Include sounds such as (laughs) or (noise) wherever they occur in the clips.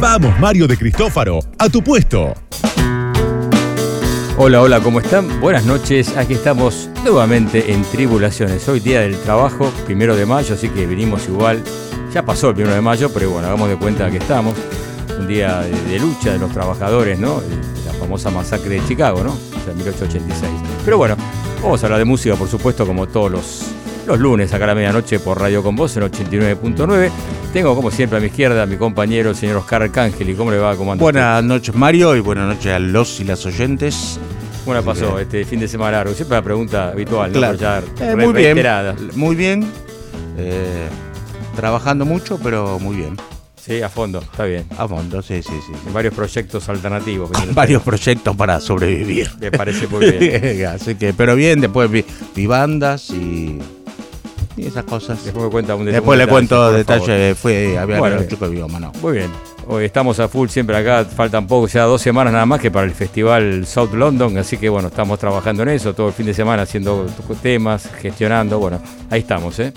Vamos, Mario de Cristófaro, a tu puesto. Hola, hola, ¿cómo están? Buenas noches, aquí estamos nuevamente en Tribulaciones. Hoy día del trabajo, primero de mayo, así que venimos igual. Ya pasó el primero de mayo, pero bueno, hagamos de cuenta que estamos. Un día de, lucha de los trabajadores, ¿no? La famosa masacre de Chicago, ¿no? O sea, 1886. Pero bueno, vamos a hablar de música, por supuesto, como todos los, los lunes, acá a la medianoche por Radio Con Voz en 89.9. Tengo, como siempre, a mi izquierda a mi compañero, el señor Oscar Arcángel. cómo le va? ¿Cómo anda Buenas noches, Mario, y buenas noches a los y las oyentes. ¿Cómo pasó este fin de semana largo? Siempre la pregunta habitual, claro. ¿no? Eh, muy bien. Muy bien. Eh, trabajando mucho, pero muy bien. Sí, a fondo, está bien. A fondo, sí, sí, sí. Varios proyectos alternativos. (laughs) Varios proyectos para sobrevivir. Me parece muy bien. (laughs) Así que, pero bien, después vi bandas y y esas cosas. Después, me cuenta un Después le cuento detalles. Fue, había bueno, chico de mano. Muy bien. Hoy estamos a full siempre acá, faltan poco, ya dos semanas nada más que para el festival South London, así que bueno, estamos trabajando en eso, todo el fin de semana haciendo temas, gestionando, bueno, ahí estamos, ¿eh?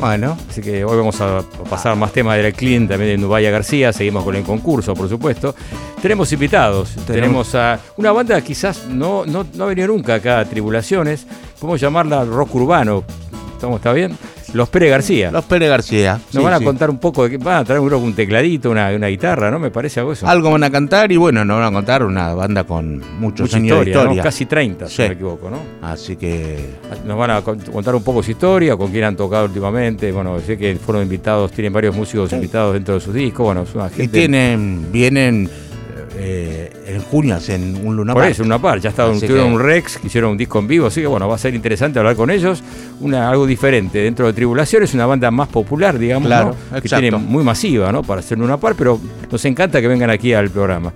Bueno. Así que hoy vamos a pasar más temas del Clean, también de Nubaya García, seguimos con el concurso, por supuesto. Tenemos invitados, tenemos, a una banda quizás no, no, no ha venido nunca acá a Tribulaciones, podemos llamarla rock urbano, ¿Estamos, ¿Está bien? Los Pérez García. Los Pérez García. Nos van a contar un poco de qué. Van a traer un, tecladito, una, guitarra, ¿no? Me parece algo eso. Algo van a cantar y bueno, nos van a contar una banda con muchos Mucha años historia, de historia. Casi 30, si no me equivoco, ¿no? Así que. Nos van a contar un poco su historia, con quién han tocado últimamente. Bueno, sé que fueron invitados, tienen varios músicos invitados dentro de sus discos. Bueno, es una gente. Y tienen, vienen eh, en junio en un Luna Por eso, Luna Par, ya estaba un, un Rex, que hicieron un disco en vivo, así que bueno, va a ser interesante hablar con ellos. Una, algo diferente dentro de Tribulación, es una banda más popular, digamos, que tiene muy masiva ¿no? para ser Luna Par, pero nos encanta que vengan aquí al programa.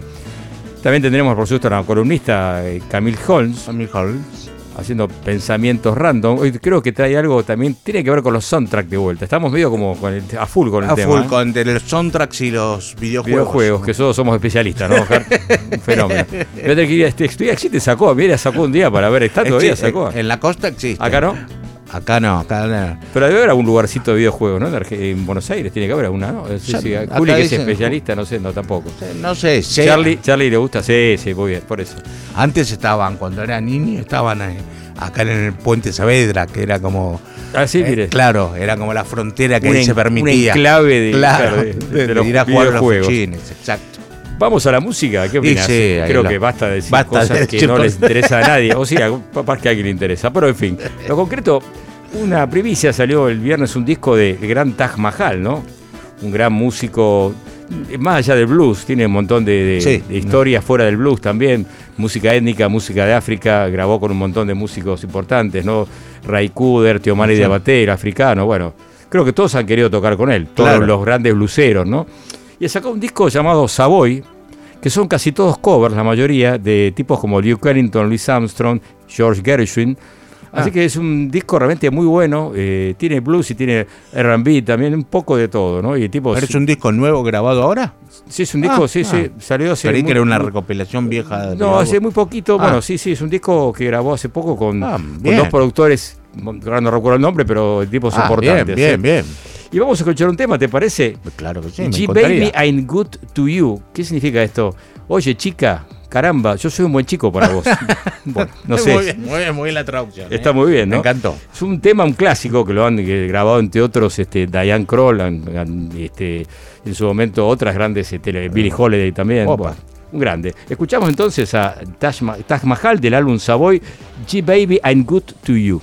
También tendremos, por supuesto, a la columnista eh, Camille Holmes. Camille Holmes haciendo pensamientos random. Hoy creo que trae algo también, tiene que ver con los soundtracks de vuelta. Estamos medio como a full con el tema. A full ¿eh? con los soundtracks y los videojuegos. Videojuegos, que todos somos especialistas, ¿no, (laughs) Un fenómeno. Yo te quería, este, te sacó, mira, sacó un día para ver, está todavía sacó. En la costa existe. Acá no. Acá no, acá no. Pero debe haber algún lugarcito de videojuegos, ¿no? En Buenos Aires tiene que haber alguna, ¿no? Sí, sí. Juli, que es especialista, no sé, no tampoco. No sé. Charlie, Charlie le gusta, sí, sí, muy bien, por eso. Antes estaban, cuando era niño, estaban ahí acá en el puente Saavedra, que era como. Ah, sí, mire. Eh, claro, era como la frontera que ahí se permitía. Un enclave de, claro, de, ir a jugar a los exacto. Vamos a la música, ¿qué opinas? Creo que basta de decir cosas que no les interesa a nadie. O sea, (laughs) papás que a alguien le interesa. Pero en fin, lo concreto, una primicia salió el viernes un disco de gran Taj Mahal, ¿no? Un gran músico más allá del blues, tiene un montón de, historias fuera del blues también, música étnica, música de África, grabó con un montón de músicos importantes, ¿no? Ray Kuder, Teomari de Abate, el africano, bueno, creo que todos han querido tocar con él, todos los grandes bluseros, ¿no? Y sacó un disco llamado Savoy, que son casi todos covers, la mayoría, de tipos como Duke Ellington, Louis Armstrong, George Gershwin, Así ah. que es un disco realmente muy bueno. Eh, tiene blues y tiene RB también, un poco de todo, ¿no? Y tipo, ¿Pero es un disco nuevo grabado ahora? Sí, es un disco, ah, sí, sí, ah. salió hace. Creí que era una recopilación vieja. no, hace muy poquito. Bueno, sí, sí, es un disco que grabó hace poco con, dos productores. No recuerdo el nombre, pero el tipo es importante. Bien, bien, bien. Y vamos a escuchar un tema, ¿te parece? Claro que sí. G-Baby, I'm good to you. ¿Qué significa esto? Oye, chica, caramba, yo soy un buen chico para vos. (laughs) bueno, no sé. Muy bien, muy bien, muy bien la traducción. Está ¿eh? muy bien, ¿no? Me encantó. Es un tema, un clásico que lo han grabado entre otros este, Diane Kroll, este, en su momento otras grandes, este, Billy Holiday también. un grande. Escuchamos entonces a Taj Mahal del álbum Savoy, G Baby, I'm Good to You.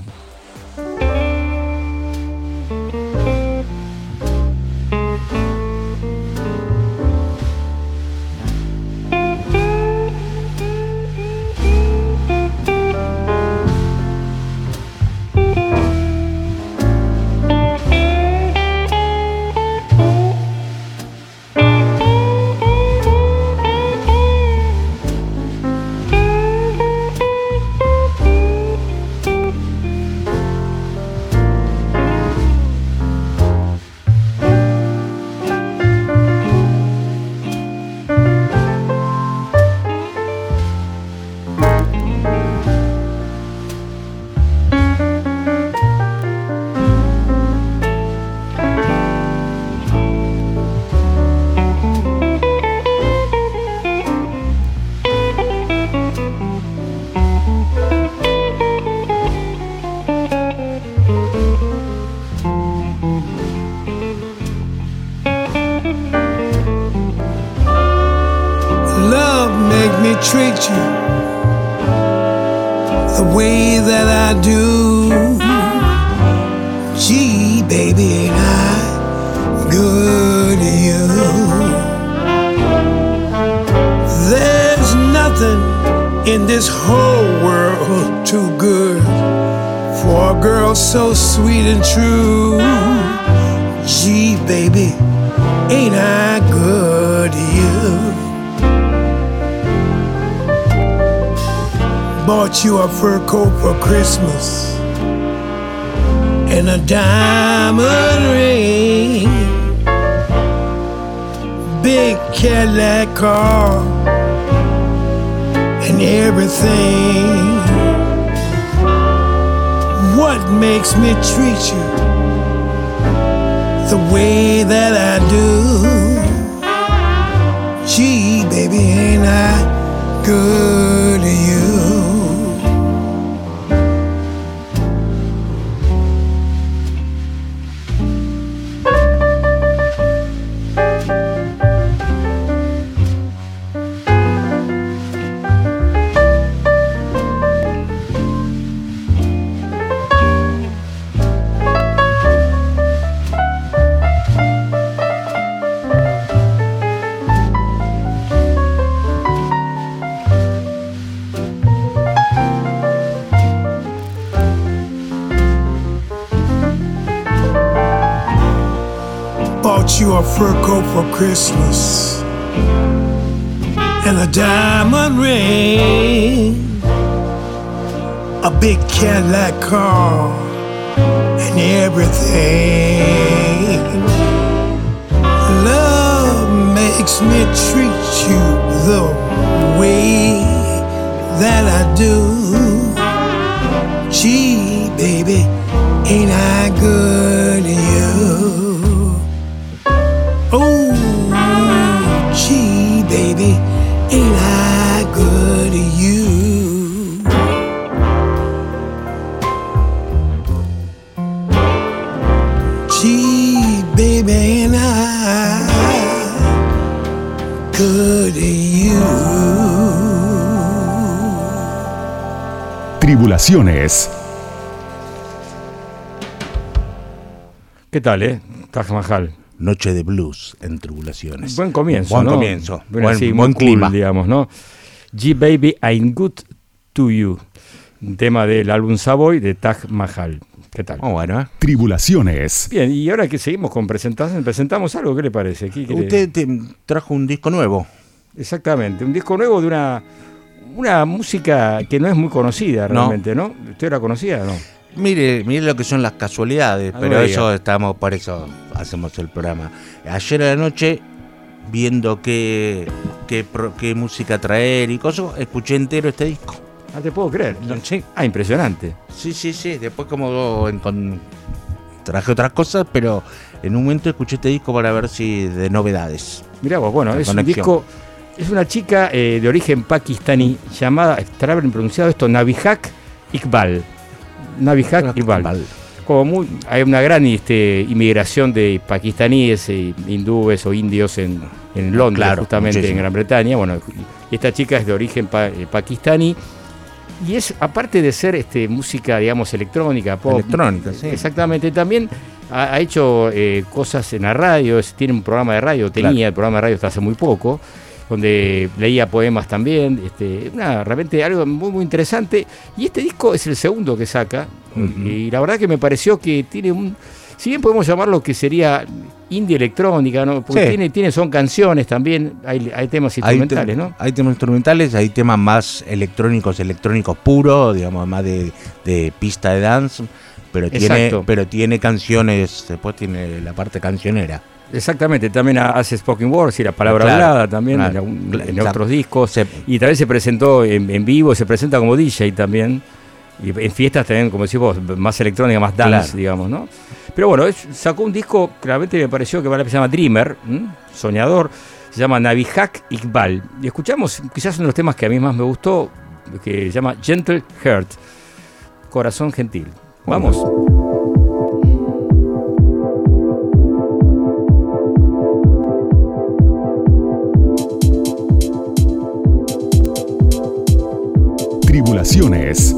Everything. Love makes me treat you the way that I do. Gee, baby, ain't I good Tribulaciones. ¿Qué tal, eh? Taj Mahal. Noche de blues en Tribulaciones. Buen comienzo, Buen ¿no? comienzo. buen, buen clima. digamos, ¿no? G-Baby, I'm Good to You. Un tema del álbum Savoy de Taj Mahal. ¿Qué tal? Oh, bueno, ¿eh? Tribulaciones. Bien, y ahora que seguimos con presentaciones, presentamos algo, ¿qué le parece? Usted trajo un disco nuevo. Exactamente, un disco nuevo de una una música que no es muy conocida realmente, ¿no? ¿Usted la conocía o no? Mire, mire lo que son las casualidades, pero eso estamos, por eso hacemos el programa. Ayer a la noche, viendo qué, qué, música traer y cosas, escuché entero este disco. Ah, te puedo creer. Sí. Ah, impresionante. Sí, sí, sí. Después como traje otras cosas, pero en un momento escuché este disco para ver si de novedades. Mirá vos, bueno, es un disco es una chica eh, de origen pakistaní llamada, estará bien pronunciado esto, Nabihak Iqbal. Nabihak Iqbal. Como muy, hay una gran este, inmigración de pakistaníes, e hindúes o indios en, Londres, justamente en Gran Bretaña. Bueno, esta chica es de origen eh, pakistaní. Y es, aparte de ser este, música, digamos, electrónica, pop. Electrónica, sí. Exactamente. También ha, hecho cosas en la radio, tiene un programa de radio, tenía el programa de radio hasta hace muy poco donde leía poemas también, este, una, realmente algo muy, muy interesante. Y este disco es el segundo que saca, y la verdad que me pareció que tiene un, si bien podemos llamarlo que sería indie electrónica, ¿no? Porque tiene, tiene, son canciones también, hay, hay temas instrumentales, ¿no? Hay temas instrumentales, hay temas más electrónicos, electrónicos puros, digamos, más de, de pista de dance, pero tiene, pero tiene canciones, después tiene la parte cancionera. Exactamente, también hace Spoken Word, y la palabra hablada también en, otros discos. y también se presentó en, vivo, se presenta como DJ también. Y en fiestas también, como decís vos, más electrónica, más dance, digamos, ¿no? Pero bueno, sacó un disco, claramente me pareció que se llama Dreamer, Soñador, se llama Navihak Iqbal. Y escuchamos quizás uno de los temas que a mí más me gustó, que se llama Gentle Heart, Corazón Gentil. Vamos. Tribulaciones.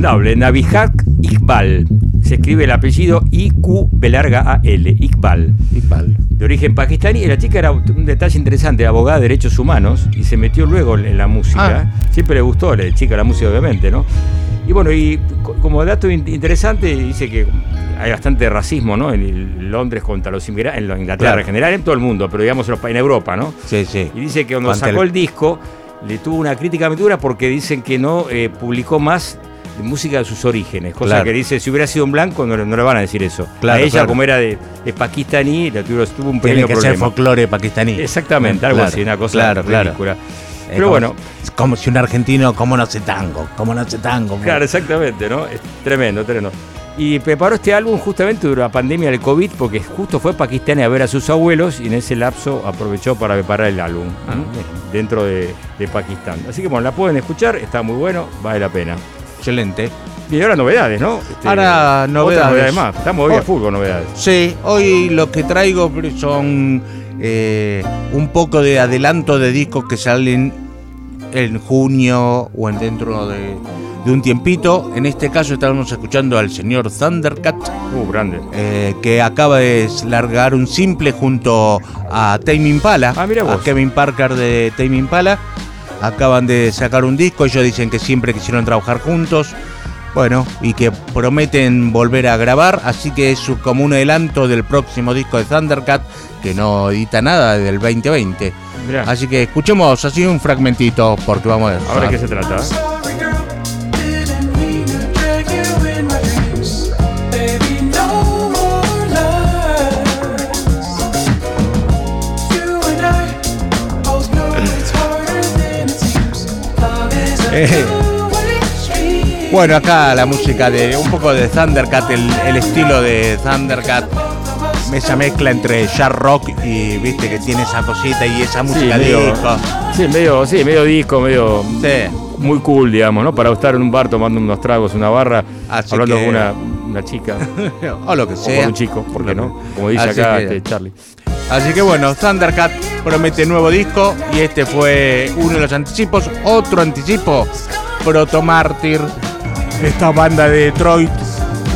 Recomendable. Navihak Iqbal. Se escribe el apellido I-Q B larga A-L. Iqbal. Iqbal. De origen pakistaní. Y la chica era un detalle interesante, abogada de derechos humanos y se metió luego en la música. Ah. Siempre le gustó a la chica la música, obviamente, ¿no? Y bueno, y como dato interesante, dice que hay bastante racismo, ¿no? En Londres contra los inmigrantes, en Inglaterra en general, en todo el mundo, pero digamos en Europa, ¿no? Sí, sí. Y dice que cuando sacó el disco, le tuvo una crítica muy dura porque dicen que no eh, publicó más música de sus orígenes. Cosa que dice, si hubiera sido un blanco, no, le van a decir eso. a ella, como era de, pakistaní, tuvo, un pequeño Tiene que ser folclore pakistaní. Exactamente, algo así, una cosa ridícula. Pero bueno. Es como si un argentino, como no hace tango? como no hace tango? Claro, exactamente, ¿no? Es tremendo, tremendo. Y preparó este álbum justamente durante la pandemia del COVID, porque justo fue Pakistán a ver a sus abuelos y en ese lapso aprovechó para preparar el álbum ah, dentro de, Pakistán. Así que bueno, la pueden escuchar, está muy bueno, vale la pena. Excelente. Y ahora novedades, ¿no? Este, ahora novedades. más. Estamos hoy a fútbol novedades. Sí, hoy lo que traigo son eh, un poco de adelanto de discos que salen en junio o en dentro de, un tiempito. En este caso estábamos escuchando al señor Thundercat, uh, grande. Eh, que acaba de largar un simple junto a Tame Impala, ah, a Kevin Parker de Tame Impala. Acaban de sacar un disco, ellos dicen que siempre quisieron trabajar juntos. Bueno, y que prometen volver a grabar, así que es como un adelanto del próximo disco de Thundercat, que no edita nada del 2020. Así que escuchemos así un fragmentito, porque vamos a ver. Ahora qué se trata. Eh, bueno, acá la música de un poco de Thundercat, el, estilo de Thundercat, esa mezcla entre jazz rock y viste que tiene esa cosita y esa música de disco. Sí, medio, sí, medio disco, medio muy cool, digamos, ¿no? Para estar en un bar tomando unos tragos, una barra, hablando con una, chica. (laughs) o lo que sea. O con un chico, ¿por qué no? Como dice acá este Charlie. Así que bueno, Thundercat promete nuevo disco y este fue uno de los anticipos. Otro anticipo, Proto Mártir esta banda de Detroit,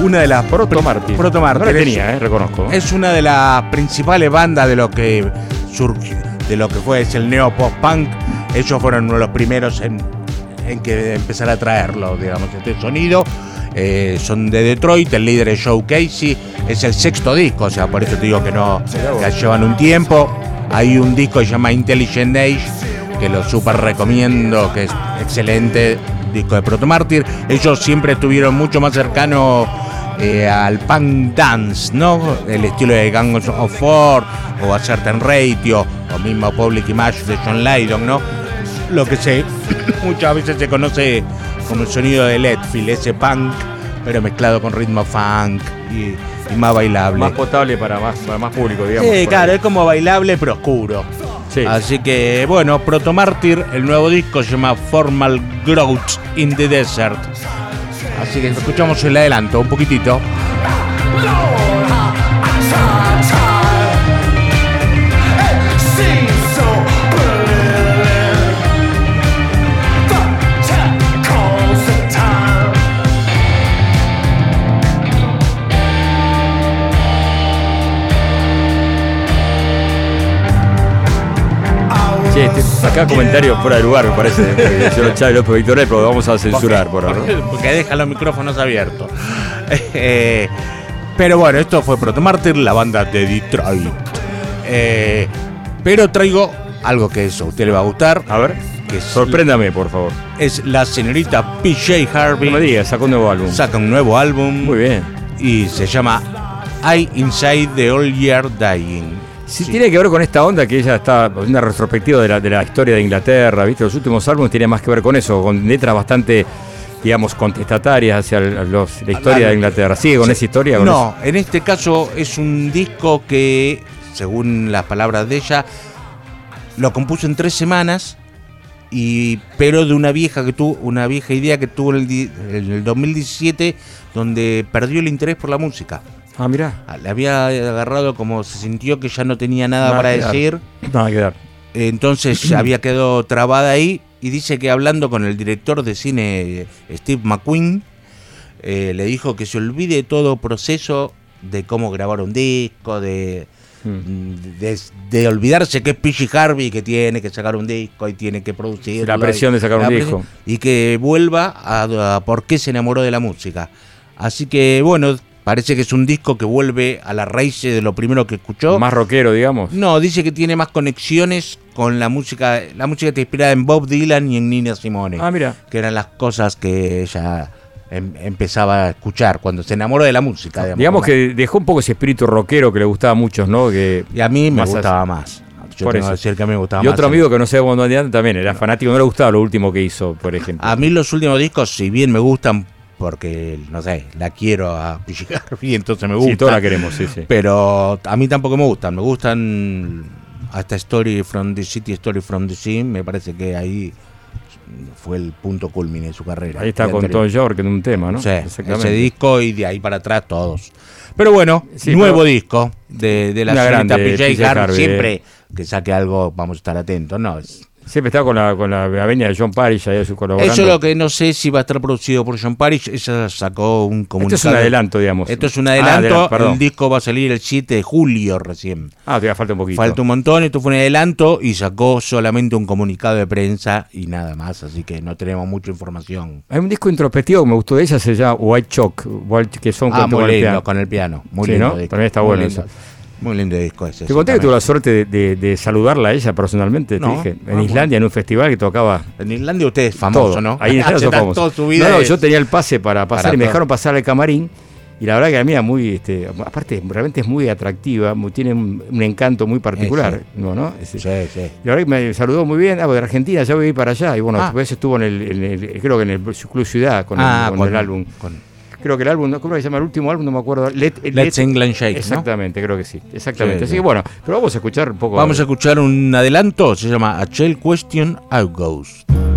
una de las Proto Martyr. Proto Martyr. tenía, eh, reconozco. Es una de las principales bandas de lo que surgió, de lo que fue es el neo post punk. Ellos fueron uno de los primeros en, en que empezar a traerlo, digamos, este sonido. Eh, son de Detroit, el líder es Joe Casey, es el sexto disco, o sea, por eso te digo que no, que llevan un tiempo. Hay un disco que se llama Intelligent Age, que lo super recomiendo, que es excelente, disco de Proto Mártir. Ellos siempre estuvieron mucho más cercanos eh, al punk dance, ¿no? El estilo de Gangs of Four o a Certain Radio o mismo Public Image de John Lydon, ¿no? Lo que se (coughs) muchas veces se conoce como el sonido de Letfield, ese punk, pero mezclado con ritmo funk y, más bailable. Más potable para más, para más público, digamos. Sí, claro, es como bailable pero oscuro. Así que bueno, Proto Mártir, el nuevo disco se llama Formal Growth in the Desert. Así que escuchamos el adelanto un poquitito. Acá comentarios fuera de lugar, me parece. (laughs) señor Chávez López Victoria, pero vamos a censurar por ahora. Porque deja los micrófonos abiertos. (laughs) Eh, pero bueno, esto fue Proto Martyr, la banda de Detroit. Eh, pero traigo algo que eso a usted le va a gustar. A ver. Que Sorpréndame, por favor. Es la señorita PJ Harvey. No me digas, saca un nuevo álbum. Saca un nuevo álbum. Muy bien. Y se llama I Inside the Old Year Dying. Sí, tiene que ver con esta onda que ella está, una retrospectiva de la, de la historia de Inglaterra, ¿viste? Los últimos álbumes tienen más que ver con eso, con letras bastante, digamos, contestatarias hacia los, la historia de Inglaterra. ¿Sigue con esa historia? no, en este caso es un disco que, según las palabras de ella, lo compuso en tres semanas, y, pero de una vieja que tuvo, una vieja idea que tuvo en el, en el 2017, donde perdió el interés por la música. Ah, mira. Le había agarrado como se sintió que ya no tenía nada para decir. Nada que dar. Entonces había quedado trabada ahí y dice que hablando con el director de cine Steve McQueen, eh, le dijo que se olvide todo proceso de cómo grabar un disco, de, hmm. de, olvidarse que es P.G. Harvey que tiene que sacar un disco y tiene que producir. La presión de sacar un disco. Y que vuelva a, a por qué se enamoró de la música. Así que bueno, Parece que es un disco que vuelve a la raíz de lo primero que escuchó. Más rockero, digamos. No, dice que tiene más conexiones con la música. La música está inspirada en Bob Dylan y en Nina Simone. Ah, mira. Que eran las cosas que ella em, empezaba a escuchar cuando se enamoró de la música. Digamos, que dejó un poco ese espíritu rockero que le gustaba a muchos, ¿no? Que y a mí me gustaba más. Yo por tengo decir que a mí me gustaba y otro amigo que no sé cuándo también era fanático, no le gustaba lo último que hizo, por ejemplo. A mí los últimos discos, si bien me gustan porque, no sé, la quiero a y (laughs) entonces me gusta. Sí, todos la queremos, sí, sí. Pero a mí tampoco me gustan. Me gustan hasta Story from the City, Story from the Sea. Me parece que ahí fue el punto culmine de su carrera. Ahí está con Tom York en un tema, ¿no? Sí, ese disco y de ahí para atrás todos. Pero bueno, nuevo disco de, de la señorita PJ Siempre que saque algo vamos a estar atentos, ¿no? Siempre está con la, con la venia de John Parrish ahí su colaborando. Eso es lo que no sé si va a estar producido por John Parrish. Ella sacó un comunicado. Esto es un adelanto, digamos. Esto es un adelanto. Ah, el disco va a salir el 7 de julio recién. Ah, todavía falta un poquito. Falta un montón. Esto fue un adelanto y sacó solamente un comunicado de prensa y nada más. Así que no tenemos mucha información. Hay un disco introspectivo que me gustó de ella, se llama White Chalk, que son ah, con, el piano. con el piano. Muy lindo. También está bueno eso. Muy lindo disco ese. Te conté que tuve la suerte de, saludarla a ella personalmente, te dije, en Islandia, en un festival que tocaba. En Islandia usted es famoso, ¿no? Ahí en Islandia (laughs) famoso. No, no, yo tenía el pase para pasar y me dejaron pasar al camarín. Y la verdad que a mí muy, este, aparte, realmente es muy atractiva, tiene un, encanto muy particular, ¿no? ¿no? sí, sí. Y la verdad que me saludó muy bien, ah, de Argentina, ya voy para allá. Y bueno, ah. después estuvo en el, creo que en el Club Ciudad con, el, ah, álbum creo que el álbum, ¿cómo se llama el último álbum? No me acuerdo. Let, Let's England Shake. Exactamente, creo que sí. Exactamente. Así que bueno, pero vamos a escuchar un poco. Vamos a escuchar un adelanto, se llama A Shell Question Outgoes. Bien,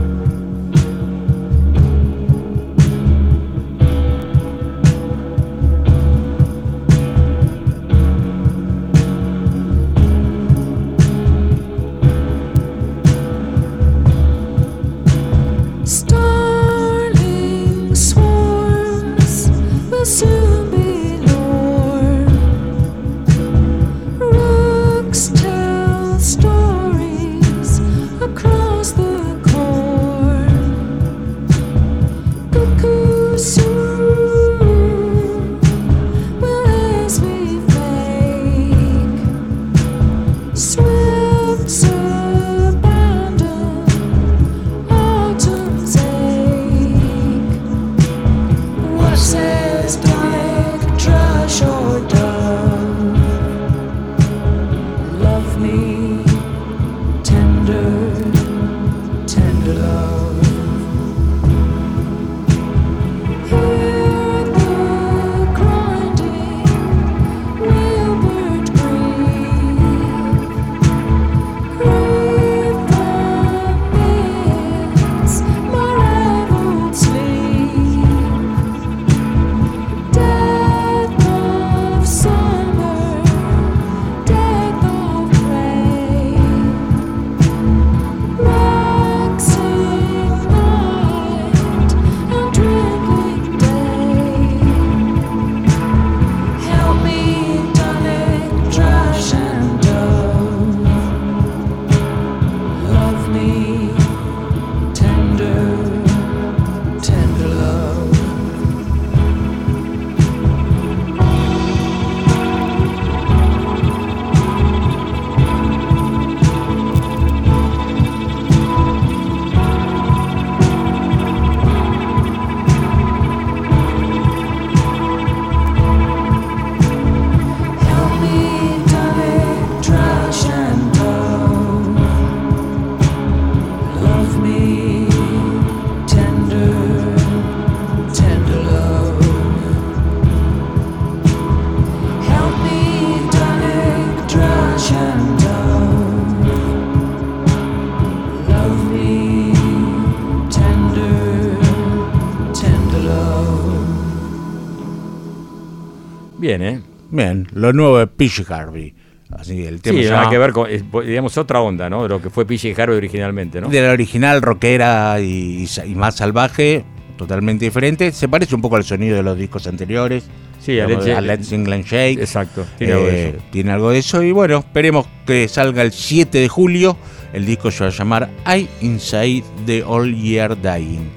lo nuevo de Pitch Harvey. Así, el tema sí, nada que ver con, digamos, otra onda, ¿no? De lo que fue PJ Harvey originalmente, ¿no? De la original rockera y, más salvaje, totalmente diferente. Se parece un poco al sonido de los discos anteriores. Sí, a, Let's England Shake. Exacto, tiene, algo de eh, eso. tiene algo de eso. Y bueno, esperemos que salga el 7 de julio. El disco se va a llamar I Inside the All Year Dying.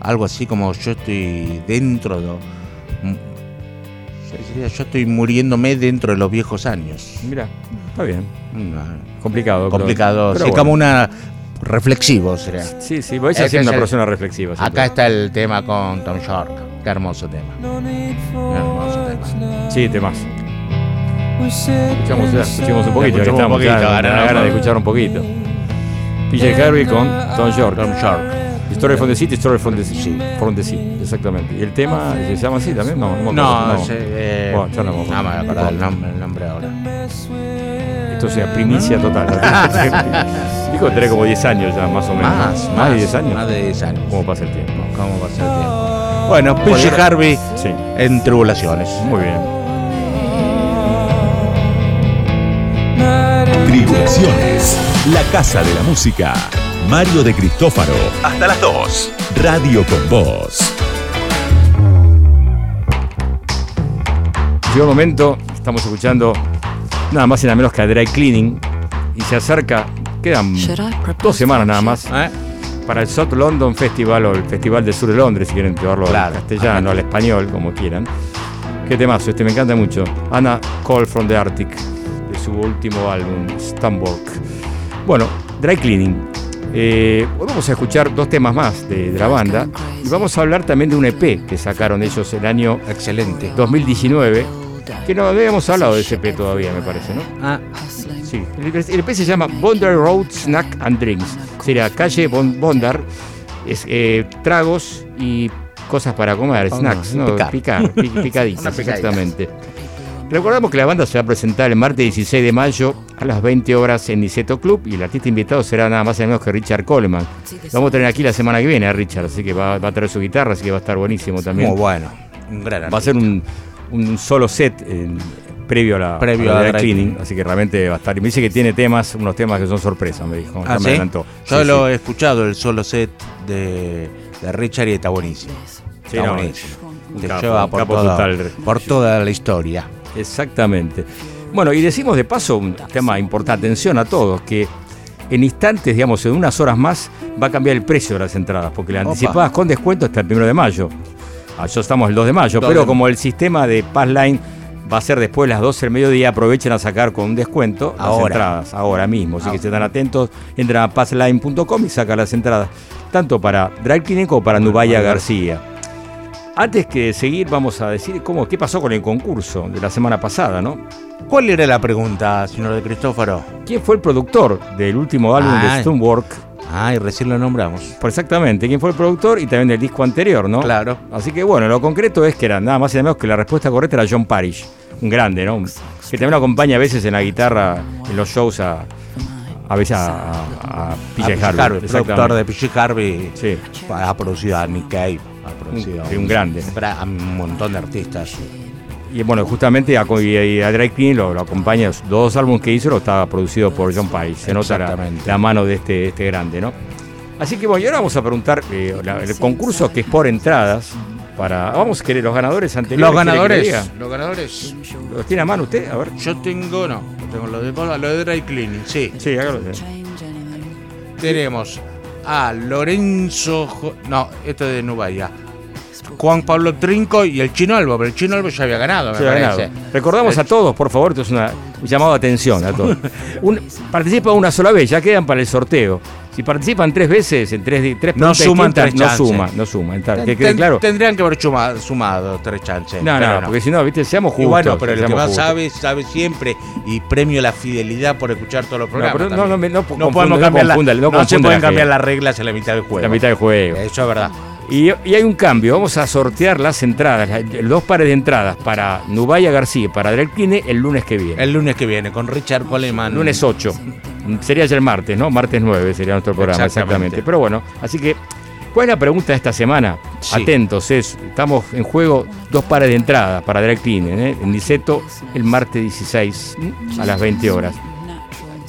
Algo así como yo estoy dentro de yo estoy muriéndome dentro de los viejos años. Mira, está bien. complicado. Complicado. sí, como una reflexivo sería. Sí, sí, voy a ser una persona reflexiva. Acá está el tema con Tom York. Qué hermoso tema. Qué hermoso tema. Sí, temas. Escuchamos, escuchamos un poquito, escuchamos un poquito, ganas de escuchar un poquito. PJ Harvey con Tom York. Tom York. Story from the City, Story from the Sea. From the sea, exactamente. ¿Y el tema se llama así también? No, no, no, no. Eh, bueno, ya no, me acuerdo el nombre, el nombre ahora. Esto sea primicia total. (laughs) Dijo tener como 10 años ya, más o menos. Más, más, de 10 años. Más de 10 años. ¿Cómo pasa el tiempo? ¿Cómo pasa el tiempo? Bueno, PJ Harvey sí. en Tribulaciones. Muy bien. Tribulaciones, la casa de la música. Mario de Cristófaro. Hasta las 2. Radio con Voz. Llegó el momento, estamos escuchando nada más y nada menos que a Dry Cleaning y se acerca, quedan dos semanas nada más. ¿Eh? Para el South London Festival o el Festival del Sur de Londres, si quieren llevarlo al castellano, al español, como quieran. Qué temazo, este me encanta mucho. Anna Call from the Arctic, de su último álbum, Stamborg. Bueno, Dry Cleaning, eh, vamos a escuchar dos temas más de, la banda y vamos a hablar también de un EP que sacaron ellos el año excelente 2019 que no habíamos hablado de ese EP todavía me parece ¿no? Ah. Sí, el, EP se llama Bondar Road Snack and Drinks sería calle Bondar es, eh, tragos y cosas para comer, snacks, ¿no? Picar, (laughs) picaditas, exactamente. Recordamos que la banda se va a presentar el martes 16 de mayo a las 20 horas en Niceto Club y el artista invitado será nada más y menos que Richard Coleman. Vamos a tener aquí la semana que viene a Richard, así que va, a traer su guitarra, así que va a estar buenísimo también. Muy bueno, un gran Va a ser un, solo set previo a la, previo a cleaning, así que realmente va a estar. Y me dice que tiene temas, unos temas que son sorpresas, me dijo. ¿Ah, me adelantó. Yo lo he escuchado, el solo set de, Richard y está buenísimo. está buenísimo. Te lleva por, por toda la historia. Exactamente. Bueno, y decimos de paso un tema importante, atención a todos, que en instantes, digamos, en unas horas más, va a cambiar el precio de las entradas, porque las anticipadas con descuento hasta el primero de mayo. Ah, ya estamos el 2 de mayo, pero como el sistema de Passline va a ser después de las 12 del mediodía, aprovechen a sacar con un descuento las entradas ahora mismo. Así que se están atentos, entran a passline.com y sacan las entradas, tanto para Drag como para Nubaya García. Antes que seguir, vamos a decir cómo, qué pasó con el concurso de la semana pasada, ¿no? ¿Cuál era la pregunta, señor de Cristófaro? ¿Quién fue el productor del último álbum de de Stonework? Ah, y recién lo nombramos. Pues exactamente, quién fue el productor y también del disco anterior, ¿no? Claro. Así que bueno, lo concreto es que era nada más y nada menos que la respuesta correcta era John Parrish, un grande, ¿no? Que también acompaña a veces en la guitarra en los shows a, a veces a, a, PJ Harvey. El productor de PJ Harvey sí. ha producido a Nick Cave un, grande. un montón de artistas. Y bueno, justamente a, a Drake King lo, acompaña, los dos álbumes que hizo lo estaba producido por John Pye. Se nota la, mano de este, este grande, ¿no? Así que bueno, y ahora vamos a preguntar eh, el concurso que es por entradas. Para, vamos a querer los ganadores anteriores. Los ganadores. Los ganadores. ¿Los tiene a mano usted? A ver. Yo tengo, no. Tengo lo de, lo de Dry Cleaning, sí. Sí, hágalo. Tenemos a Lorenzo. No, esto es de Nubaya. Juan Pablo Trinco y el Chino Albo, pero el Chino Albo ya había ganado, me parece. Recordamos a todos, por favor, esto es una, un llamado de atención a todos. (laughs) participa una sola vez, ya quedan para el sorteo. Si participan tres veces en tres, tres no suman tres no suma, no suma. claro. Tendrían que haber sumado, tres chances. No, no, porque si no, viste, seamos justos. Y bueno, pero el que más sabe, sabe siempre y premio la fidelidad por escuchar todos los programas. No, no, no, no, podemos cambiar no, se pueden cambiar las reglas en la mitad del juego. La mitad del juego. Eso es verdad. Y, hay un cambio, vamos a sortear las entradas, dos pares de entradas para Nubaya García y para Drelkine el lunes que viene. El lunes que viene, con Richard Coleman. Lunes 8. Sería ya el martes, ¿no? Martes 9 sería nuestro programa, exactamente. Pero bueno, así que ¿Cuál es la pregunta de esta semana? Atentos, es, estamos en juego dos pares de entrada para Drag Cleaning, ¿eh? en Niceto el martes 16 a las 20 horas.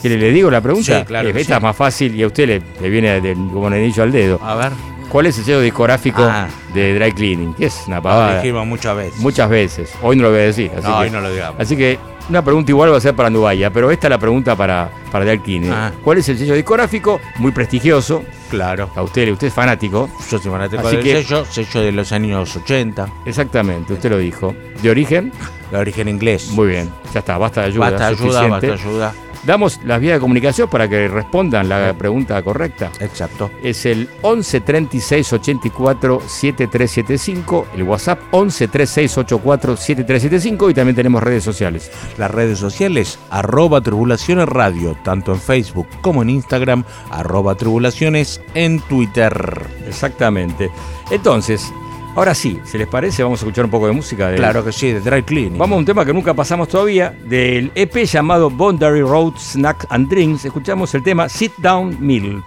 ¿Quiere le digo la pregunta? Sí, claro. esta es más fácil y a usted le, viene de, como anillo al dedo. A ver. ¿Cuál es el sello discográfico ah. de Dry Cleaning? Que es una pavada. Lo dijimos muchas veces. Muchas veces. Hoy no lo voy a decir. Así no, hoy no lo digamos. Así que una pregunta igual va a ser para Andubaya, pero esta es la pregunta para, para Dry Cleaning. Ah. ¿Cuál es el sello discográfico? Muy prestigioso. Claro. A usted, usted es fanático. Yo soy fanático así del que, sello, sello de los años 80. Exactamente, usted lo dijo. ¿De origen? De origen inglés. Muy bien, ya está, basta de ayuda. Basta ayuda, basta ayuda. Damos las vías de comunicación para que respondan la pregunta correcta. Exacto. Es el 11 36 84 7375, el WhatsApp 11 36 84 7375 y también tenemos redes sociales. Las redes sociales, arroba tribulaciones radio, tanto en Facebook como en Instagram, arroba tribulaciones en Twitter. Exactamente. Entonces, Ahora sí, si les parece, vamos a escuchar un poco de música. De, claro que sí, de Dry Cleaning. Vamos a un tema que nunca pasamos todavía, del EP llamado Boundary Road Snacks and Drinks. Escuchamos el tema Sit Down Meal.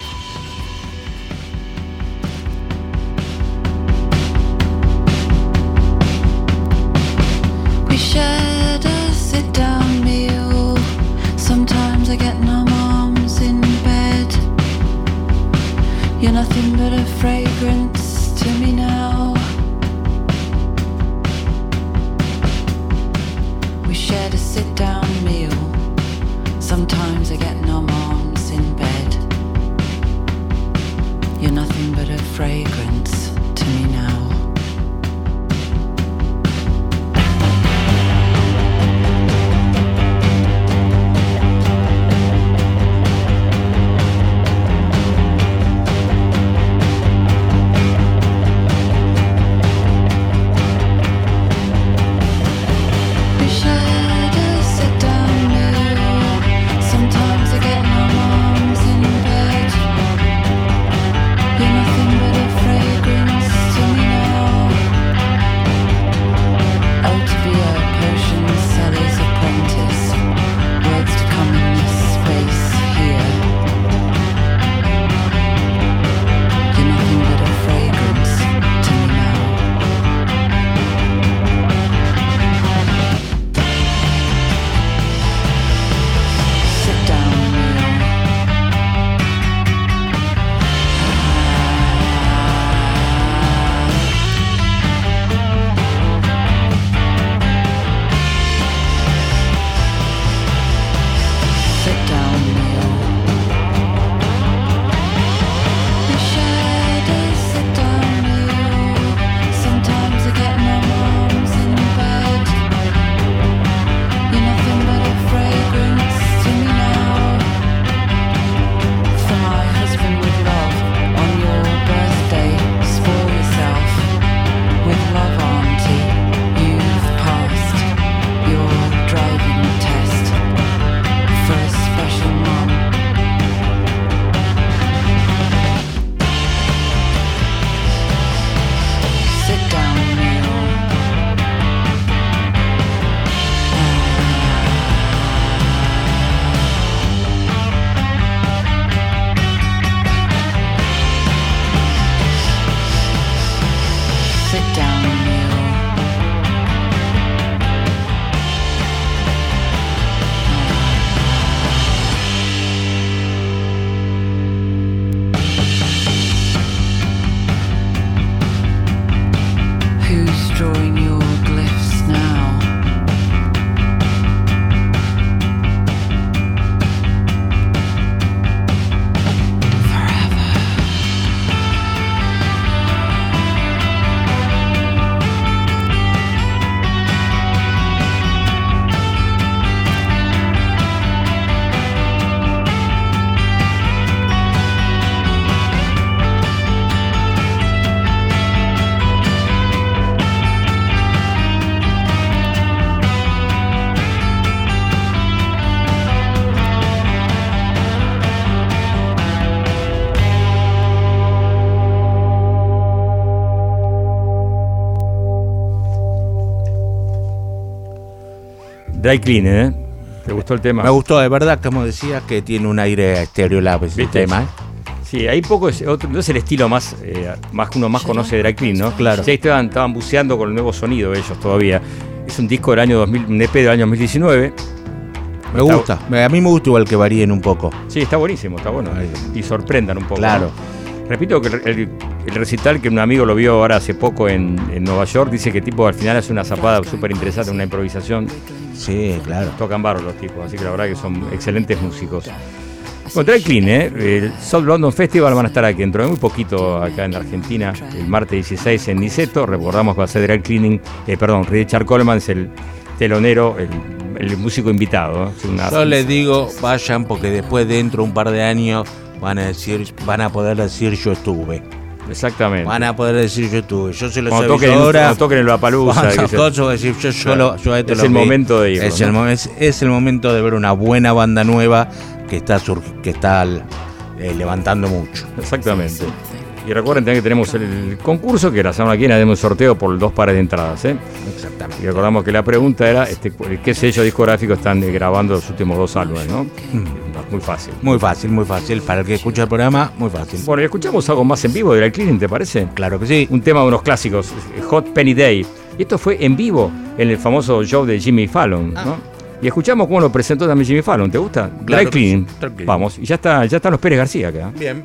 Dry Clean, ¿eh? ¿Te gustó el tema? Me gustó, de verdad, como decía, que tiene un aire Stereo Lab ese tema. ¿eh? Sí, hay poco, no es el estilo más, eh, más que uno más conoce de Drag Clean, ¿no? Claro. Sí, estaban, estaban buceando con el nuevo sonido ellos todavía. Es un disco del año 2000, un EP del año 2019. Me gusta, a mí me gusta igual que varíen un poco. Sí, está buenísimo, está bueno. Y sorprendan un poco. Claro. Repito que el, recital que un amigo lo vio ahora hace poco en, Nueva York dice que tipo al final hace una zapada súper interesante, una improvisación. Sí, claro. Tocan barro los tipos, así que la verdad que son excelentes músicos. Contra el Clean, ¿eh? el South London Festival van a estar aquí dentro de muy poquito acá en Argentina, el martes 16 en Niceto. Recordamos que va a ser el Cleaning, eh, perdón, Richard Coleman es el telonero, el, músico invitado. Yo les digo, vayan porque después dentro de un par de años van a decir, van a poder decir yo estuve. Exactamente. Van a poder decir yo estuve. Yo se lo sé toquen, ahora. Cuando toquen el Vapalusa. decir, yo, yo, yo este es el momento de ir. Es, el, es, el momento de ver una buena banda nueva que está, que está eh, levantando mucho. Exactamente. Y recuerden también que tenemos el concurso que la semana que viene haremos un sorteo por dos pares de entradas. ¿eh? Exactamente. Y recordamos que la pregunta era este, qué sello discográfico están grabando los últimos dos álbumes, ¿no? Mm. Muy fácil. Muy fácil, muy fácil. Para el que escucha el programa, muy fácil. Bueno, y escuchamos algo más en vivo de la Cleaning, ¿te parece? Claro que sí. Un tema de unos clásicos, Hot Penny Day. Y esto fue en vivo en el famoso show de Jimmy Fallon, ¿no? Ah. Y escuchamos cómo lo presentó también Jimmy Fallon. ¿Te gusta? Dry Clean. Vamos. Y ya está, ya están los Pérez García acá. Bien.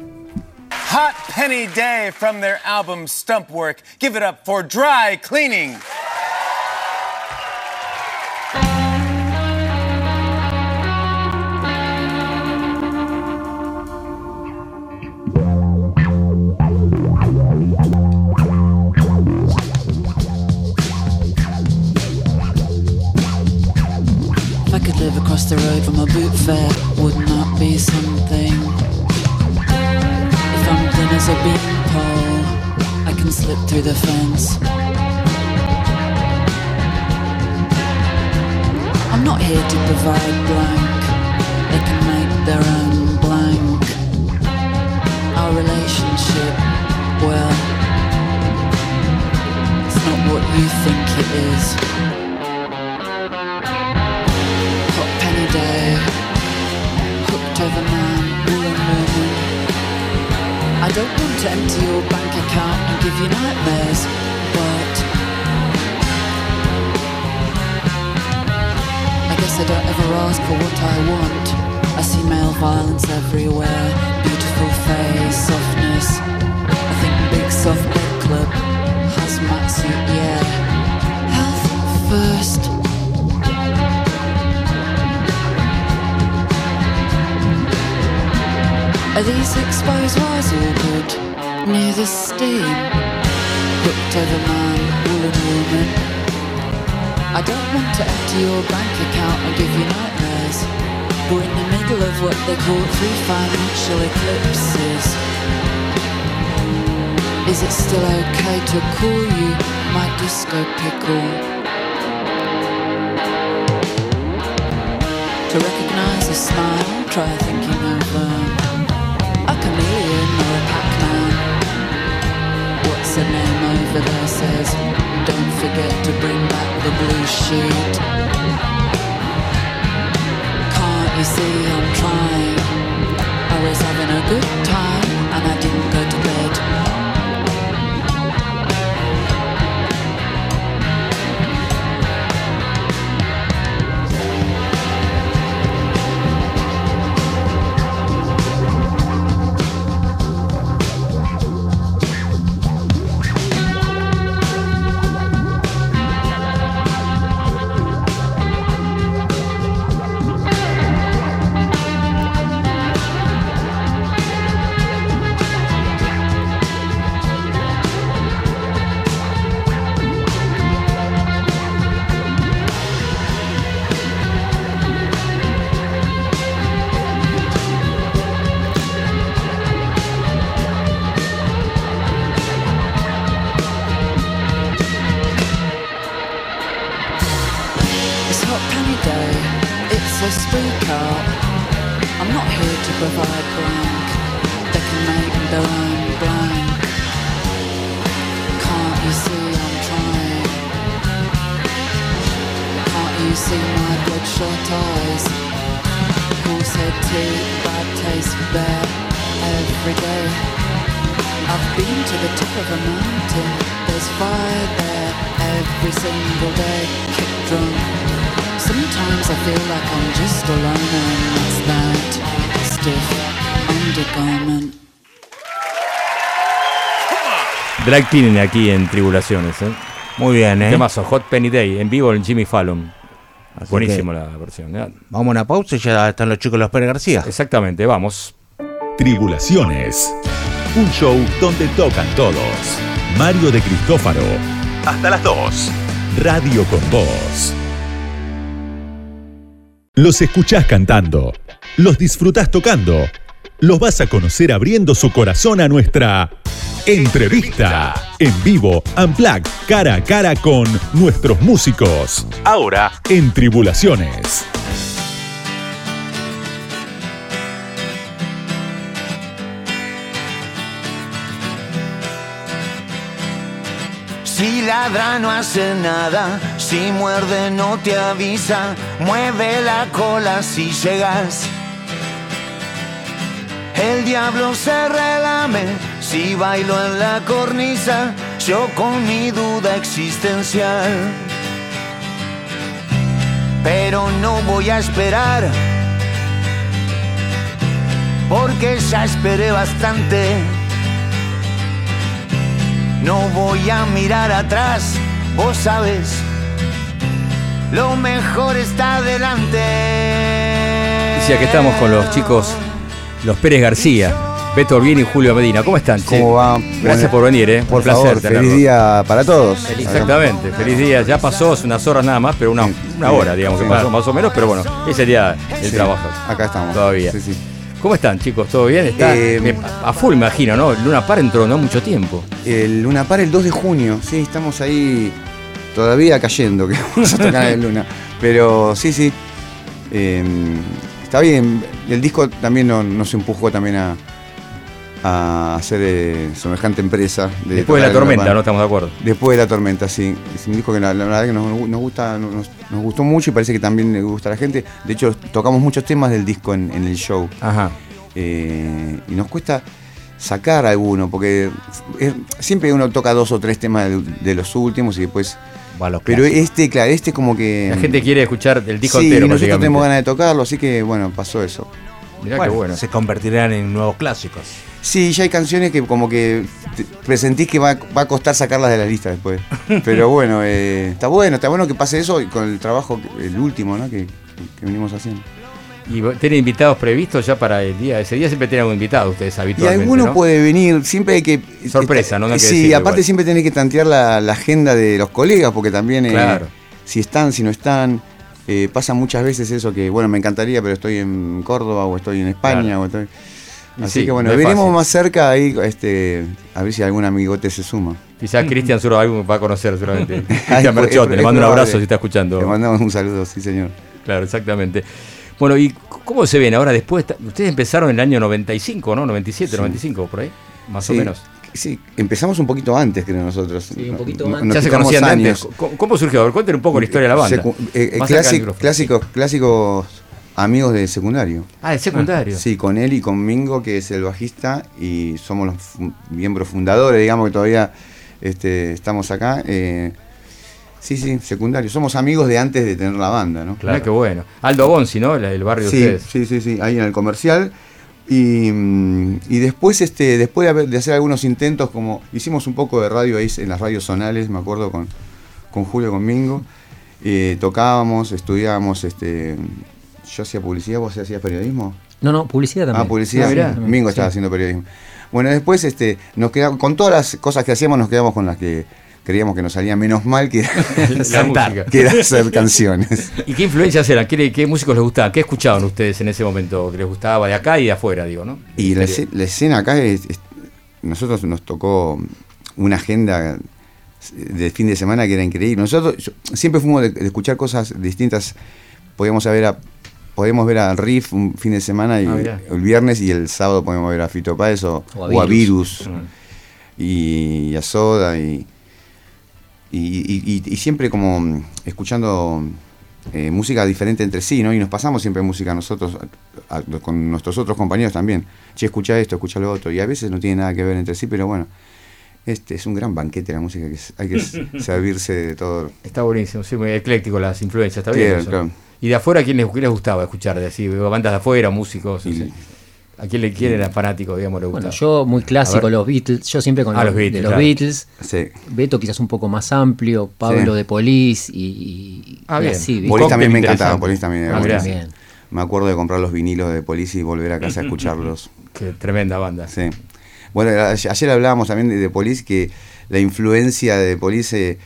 Hot Penny Day from their album Stump Work. Give it up for Dry Cleaning. Across the road from a boot fair, wouldn't that be something? If I'm thin as a beanpole, I can slip through the fence. I'm not here to provide blank, they can make their own blank. Our relationship, well, it's not what you think it is. Hooked over man, woman, woman. I don't want to empty your bank account and give you nightmares, but I guess I don't ever ask for what I want. I see male violence everywhere, beautiful face, softness. I think big soft bed club, hazmat suit, yeah. Health first. Are these exposed wires all good? Near the steam Hooked over man, woolen woman I don't want to empty your bank account and give you nightmares We're in the middle of what they call three financial eclipses Is it still okay to call you my disco pickle? To recognize a smile, try thinking over over there says, don't forget to bring back the blue sheet. Can't you see I'm trying? I was having a good time and I didn't go to bed. Drag tienen aquí en Tribulaciones, ¿eh? Muy bien, ¿eh? Temazo, Hot Penny Day, en vivo en Jimmy Fallon. Buenísimo la versión. ¿eh? Vamos a una pausa y ya están los chicos de los Pérez García. Exactamente, vamos. Tribulaciones. Un show donde tocan todos. Mario de Cristófaro. Hasta las 2. Radio con Voz. Los escuchás cantando. Los disfrutás tocando. Los vas a conocer abriendo su corazón a nuestra entrevista. En vivo, Unplugged, cara a cara con nuestros músicos. Ahora en Tribulaciones. Si ladra no hace nada, si muerde no te avisa, mueve la cola si llegas. El diablo se relame si bailo en la cornisa, yo con mi duda existencial. Pero no voy a esperar, porque ya esperé bastante. No voy a mirar atrás, vos sabes, lo mejor está adelante. Sí, aquí estamos con los chicos, los Pérez García. Beto Orbien y Julio Medina. ¿Cómo están? ¿Cómo va? Gracias por venir, ¿eh? Por favor, feliz día para todos. Exactamente, feliz día. Ya pasó hace unas horas nada más, pero una, una hora, digamos, que pasó más o menos, pero bueno, ese día el trabajo. Acá estamos. Todavía. ¿Cómo están, chicos? ¿Todo bien? Está eh, a full, me imagino, ¿no? Luna Par entró no mucho tiempo. El Luna Par el 2 de junio, sí, estamos ahí todavía cayendo, (laughs) que vamos a tocar en Luna. Pero sí, sí. Eh, está bien. El disco también nos empujó también a, a hacer eh, semejante empresa. Después de la tormenta, ¿no? Estamos de acuerdo. Después de la tormenta, sí. Es un disco que la, verdad que nos, gusta, nos, gustó mucho y parece que también le gusta a la gente. De hecho, tocamos muchos temas del disco en, el show. Ajá. Eh, y nos cuesta sacar alguno, porque siempre uno toca dos o tres temas de, los últimos y después. Pero este, claro, este como que. La gente quiere escuchar el disco sí, entero. Y nosotros tenemos ganas de tocarlo, así que bueno, pasó eso. Mirá qué bueno. Se convertirán en nuevos clásicos. Sí, ya hay canciones que como que presentís que va, a costar sacarlas de la lista después. Pero (laughs) bueno, eh, está bueno, está bueno que pase eso con el trabajo, el último, ¿no? Que, venimos haciendo. ¿Y tienen invitados previstos ya para el día? Ese día siempre tienen algún invitado ustedes habitualmente. Y alguno puede venir, siempre hay que. Sorpresa, ¿no? sí, aparte siempre tenés que tantear la, agenda de los colegas, porque también. Eh, claro. si están, si no están. Eh, pasa muchas veces eso que, bueno, me encantaría, pero estoy en Córdoba o estoy en España o estoy. Así que bueno, veremos más cerca ahí, este, a ver si algún amigote se suma. Quizás Cristian Suro va a conocer seguramente. (laughs) Cristian Merchote, le mando un abrazo si está escuchando. Le mandamos un saludo, sí señor. Claro, exactamente. Bueno, ¿y cómo se ven ahora después? Ustedes empezaron en el año 95, ¿no? 97, 95, por ahí, más o menos. Sí, empezamos un poquito antes que nosotros. Sí, un poquito antes. ya se conocían antes. ¿Cómo, surgió? A ver, cuéntenos un poco la historia de la banda. Eh, eh, clásicos, clásicos amigos de secundario. Ah, de secundario. sí, con él y con Mingo, que es el bajista, y somos los miembros fundadores, digamos que todavía este, estamos acá. Eh, sí, sí, secundario. Somos amigos de antes de tener la banda, ¿no? Claro, qué bueno. Aldo Bonzi, ¿no? El, barrio sí, de ustedes. Sí, sí, sí, ahí en el comercial. Y, mm, y, después, este, después de, hacer algunos intentos, como hicimos un poco de radio ahí en las radios zonales, me acuerdo con, con Julio, con Mingo, eh, tocábamos, estudiábamos este, yo hacía publicidad, vos hacías periodismo. No, no, publicidad también. Ah, publicidad. Ah, Mingo estaba haciendo periodismo. Bueno, después este, nos quedamos, con todas las cosas que hacíamos, nos quedamos con las que creíamos que nos salía menos mal que, (laughs) (laughs) cantar, que hacer canciones. ¿Y qué influencias eran? ¿Qué, músicos les gustaban? ¿Qué escuchaban ustedes en ese momento que les gustaba de acá y de afuera, digo, no? Y la, escena acá, es, nosotros nos tocó una agenda de fin de semana que era increíble. Nosotros siempre fuimos de, de, escuchar cosas distintas. Podíamos saber a podemos ver a Riff un fin de semana y ah, el viernes y el sábado podemos ver a Fito Páez o, a Virus, y, a Soda y, y, siempre como escuchando eh, música diferente entre sí, ¿no? Y nos pasamos siempre música nosotros, con nuestros otros compañeros también. Che, escucha esto, escucha lo otro. Y a veces no tiene nada que ver entre sí, pero bueno, este es un gran banquete la música, que hay que (laughs) servirse de todo. Está buenísimo, sí, muy ecléctico las influencias, está bien. ¿Y de afuera quién les, les, gustaba escuchar? De así, bandas de afuera, músicos. ¿A quién le quiere era fanático, digamos, le gusta? Bueno, yo muy clásico, los Beatles. Yo siempre con ah, los, Beatles. De los Beatles. Sí. Beto quizás un poco más amplio, Pablo de Police y, ah, bien. Police también me encantaba, Police también. Ah, bien. Me acuerdo de comprar los vinilos de Police y volver a casa a escucharlos. Qué tremenda banda. Sí. Bueno, ayer hablábamos también de, Police, que la influencia de Police eh,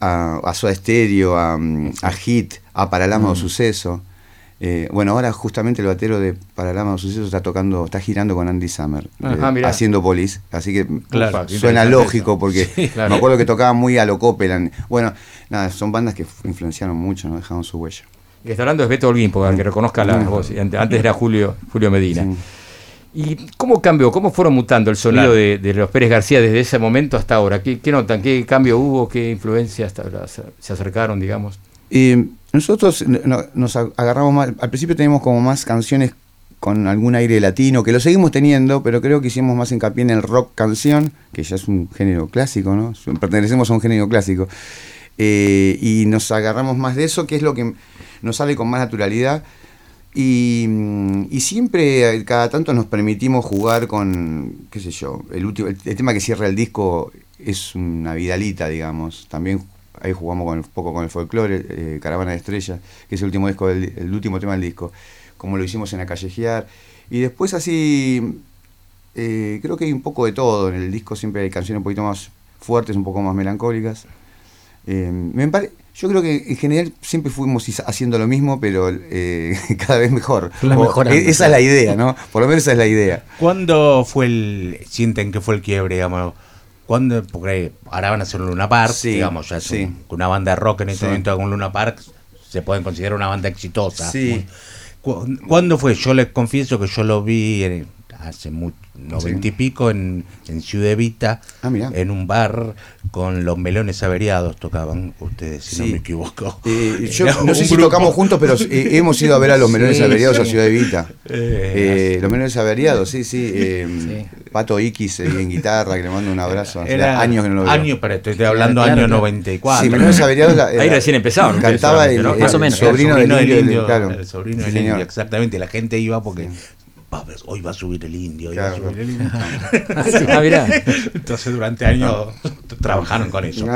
a, a Soda Stereo, a, a Hit, a Paralama o mm. Suceso eh, bueno, ahora justamente el batero de Paralama de Sucesos está tocando, está girando con Andy Summer, eh, haciendo polis, así que suena lógico porque (laughs) me acuerdo que tocaba muy a lo Copeland. Bueno, nada, son bandas que influenciaron mucho, ¿no? dejaron su huella. Y está hablando es Beto Olguín, porque que reconozca la voz, antes era Julio, Julio Medina. ¿Y cómo cambió? ¿Cómo fueron mutando el sonido de, los Pérez García desde ese momento hasta ahora? ¿Qué, notan? ¿Qué cambio hubo? ¿Qué influencias se acercaron, digamos? Eh, nosotros nos agarramos más, al principio teníamos como más canciones con algún aire latino, que lo seguimos teniendo, pero creo que hicimos más hincapié en el rock canción, que ya es un género clásico, ¿no? Pertenecemos a un género clásico. Eh, y nos agarramos más de eso, que es lo que nos sale con más naturalidad. Y, siempre, cada tanto nos permitimos jugar con, qué sé yo, el, último, el tema que cierra el disco es una vidalita, digamos. También ahí jugamos con, un poco con el folclore, eh, Caravana de Estrellas, que es el último disco el último tema del disco, como lo hicimos en la callejear. Y después así, eh, creo que hay un poco de todo, en el disco siempre hay canciones un poquito más fuertes, un poco más melancólicas. Eh, me yo creo que en general siempre fuimos haciendo lo mismo, pero (laughs) cada vez mejor. E, esa es la idea, ¿no? Por lo menos esa es la idea. ¿Cuándo fue el, sienten que fue el quiebre, digamos? cuando porque ahora van a hacer un Luna Park, digamos, ya es una banda de rock en este momento con Luna Park se pueden considerar una banda exitosa. Sí. ¿Cuándo fue? Yo les confieso que yo lo vi en, hace mucho, noventa y pico en, en Ciudad Evita, ah, en un bar con los melones averiados tocaban ustedes, si no me equivoco. Eh, (laughs) yo no sé si tocamos juntos, pero eh, hemos ido a ver a los melones averiados a Ciudad Evita. Eh, los melones averiados, sí, sí. Pato Iquis en guitarra, que le mando un abrazo. Era años que no lo veo. Años, pero estoy hablando año 94. Sí, melones averiados. Ahí recién empezaron. Cantaba el, Más o menos. sobrino, del indio. claro. El sobrino del indio, exactamente. La gente iba porque hoy va a subir el indio, hoy va a subir el indio. (laughs) Ah, Entonces durante años trabajaron con eso.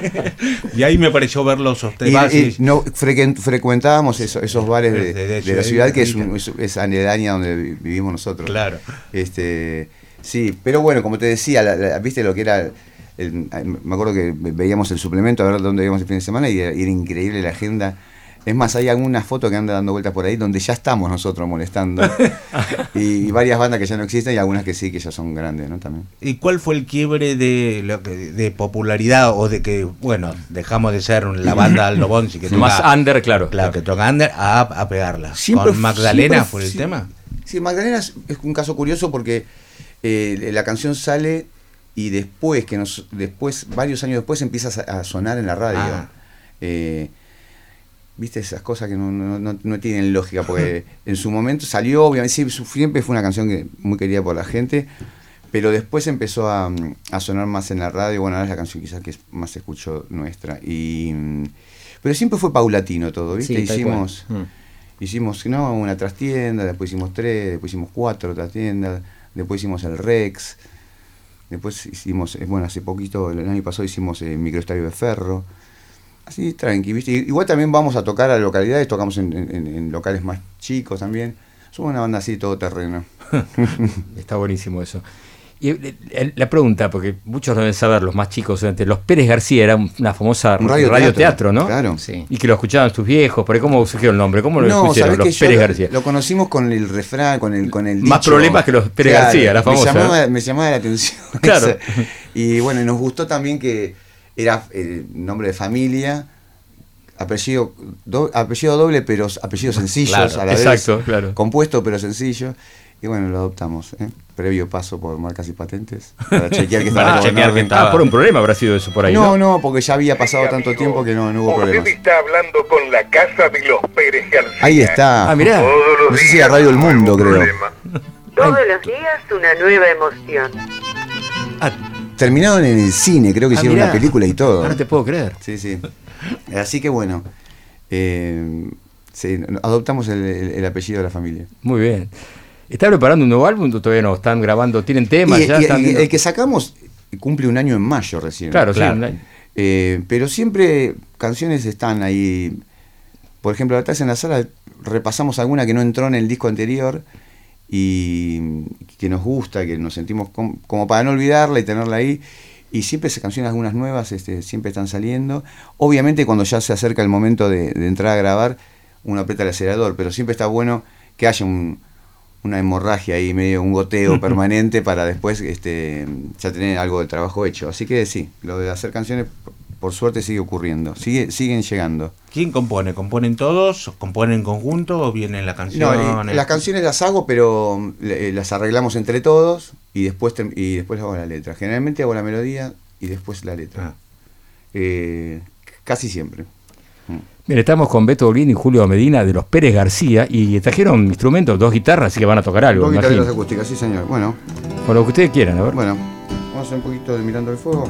(laughs) y ahí me pareció verlos ustedes. Y, no, frecuentábamos esos bares de, la ciudad, que es, es, aledaña donde vivimos nosotros. Claro. Este, sí, pero bueno, como te decía, viste lo que era... me acuerdo que veíamos el suplemento a ver dónde íbamos el fin de semana y era increíble la agenda es más, hay algunas fotos que andan dando vueltas por ahí donde ya estamos nosotros molestando. (laughs) y varias bandas que ya no existen y algunas que sí, que ya son grandes, ¿no? También. ¿Y cuál fue el quiebre de, de popularidad o de que, bueno, dejamos de ser la banda Aldo Bonzi que (laughs) toca, Más under, claro. Claro, que toca under a, a pegarla. ¿Con Magdalena fue el tema? Sí, Magdalena es, un caso curioso porque eh, la canción sale y después, que nos, después, varios años después, empieza a sonar en la radio. Ah. Eh, viste esas cosas que no, tienen lógica, porque en su momento salió, obviamente, siempre fue una canción que muy querida por la gente, pero después empezó a, sonar más en la radio, bueno, ahora es la canción quizás que más se escuchó nuestra. Y, pero siempre fue paulatino todo, ¿viste? hicimos, mm. hicimos no, una trastienda, después hicimos tres, después hicimos cuatro trastiendas, después hicimos el Rex, después hicimos, eh, bueno, hace poquito, el año pasado hicimos el microestadio de Ferro. Así, tranqui, ¿viste? Igual también vamos a tocar a localidades, tocamos en, locales más chicos también. Somos una banda así, todo terreno. (laughs) Está buenísimo eso. Y eh, la pregunta, porque muchos deben saber, los más chicos, los Pérez García era una famosa radio, teatro, ¿no? Claro. Sí. Y que lo escuchaban tus viejos, pero ¿cómo surgió el nombre? ¿Cómo lo no, los Pérez García? Lo conocimos con el refrán, con el, con el Más problemas que los Pérez García, la famosa. Me llamaba, me llamaba la atención. Claro. y bueno, nos gustó también que era el nombre de familia, apellido, apellido doble, pero apellidos sencillos a la exacto, Claro. Compuesto, pero sencillo. y bueno, lo adoptamos. ¿eh? Previo paso por marcas y patentes para chequear que (laughs) estaba. para chequear que estaba. Ah, por un problema habrá sido eso por ahí. No, no, porque ya había pasado tanto tiempo que no, no hubo problema. Usted está hablando con la casa de los Pérez García. Ahí está. Ah, mirá. No sé si a Radio El Mundo, creo. Todos los días una nueva emoción. Ah, terminaron en el cine, creo que hicieron una película y todo. Ahora te puedo creer. Sí, sí. Así que bueno. Eh, adoptamos el, apellido de la familia. Muy bien. ¿Está preparando un nuevo álbum? ¿Todavía no? ¿Están grabando? ¿Tienen temas? ya el, que sacamos cumple un año en mayo recién. Claro, claro. Eh, pero siempre canciones están ahí. Por ejemplo, atrás en la sala repasamos alguna que no entró en el disco anterior y que nos gusta, que nos sentimos como, para no olvidarla y tenerla ahí. Y siempre esas canciones, algunas nuevas, este, siempre están saliendo. Obviamente cuando ya se acerca el momento de, de entrar a grabar, uno aprieta el acelerador, pero siempre está bueno que haya una hemorragia ahí, medio un goteo (laughs) permanente para después este, ya tener algo de trabajo hecho. Así que sí, lo de hacer canciones por suerte sigue ocurriendo, sigue, siguen llegando. ¿Quién compone? ¿Componen todos? ¿Componen en conjunto o vienen las canciones? No, las canciones las hago, pero eh, las arreglamos entre todos y después, y después hago la letra. Generalmente hago la melodía y después la letra. Ah. Eh, casi siempre. Mire, estamos con Beto Olín y Julio Medina de los Pérez García y trajeron instrumentos, dos guitarras, así que van a tocar algo. Dos guitarras acústicas, sí señor. Bueno. Con lo que ustedes quieran, a ver. Bueno, vamos a hacer un poquito de Mirando el Fuego.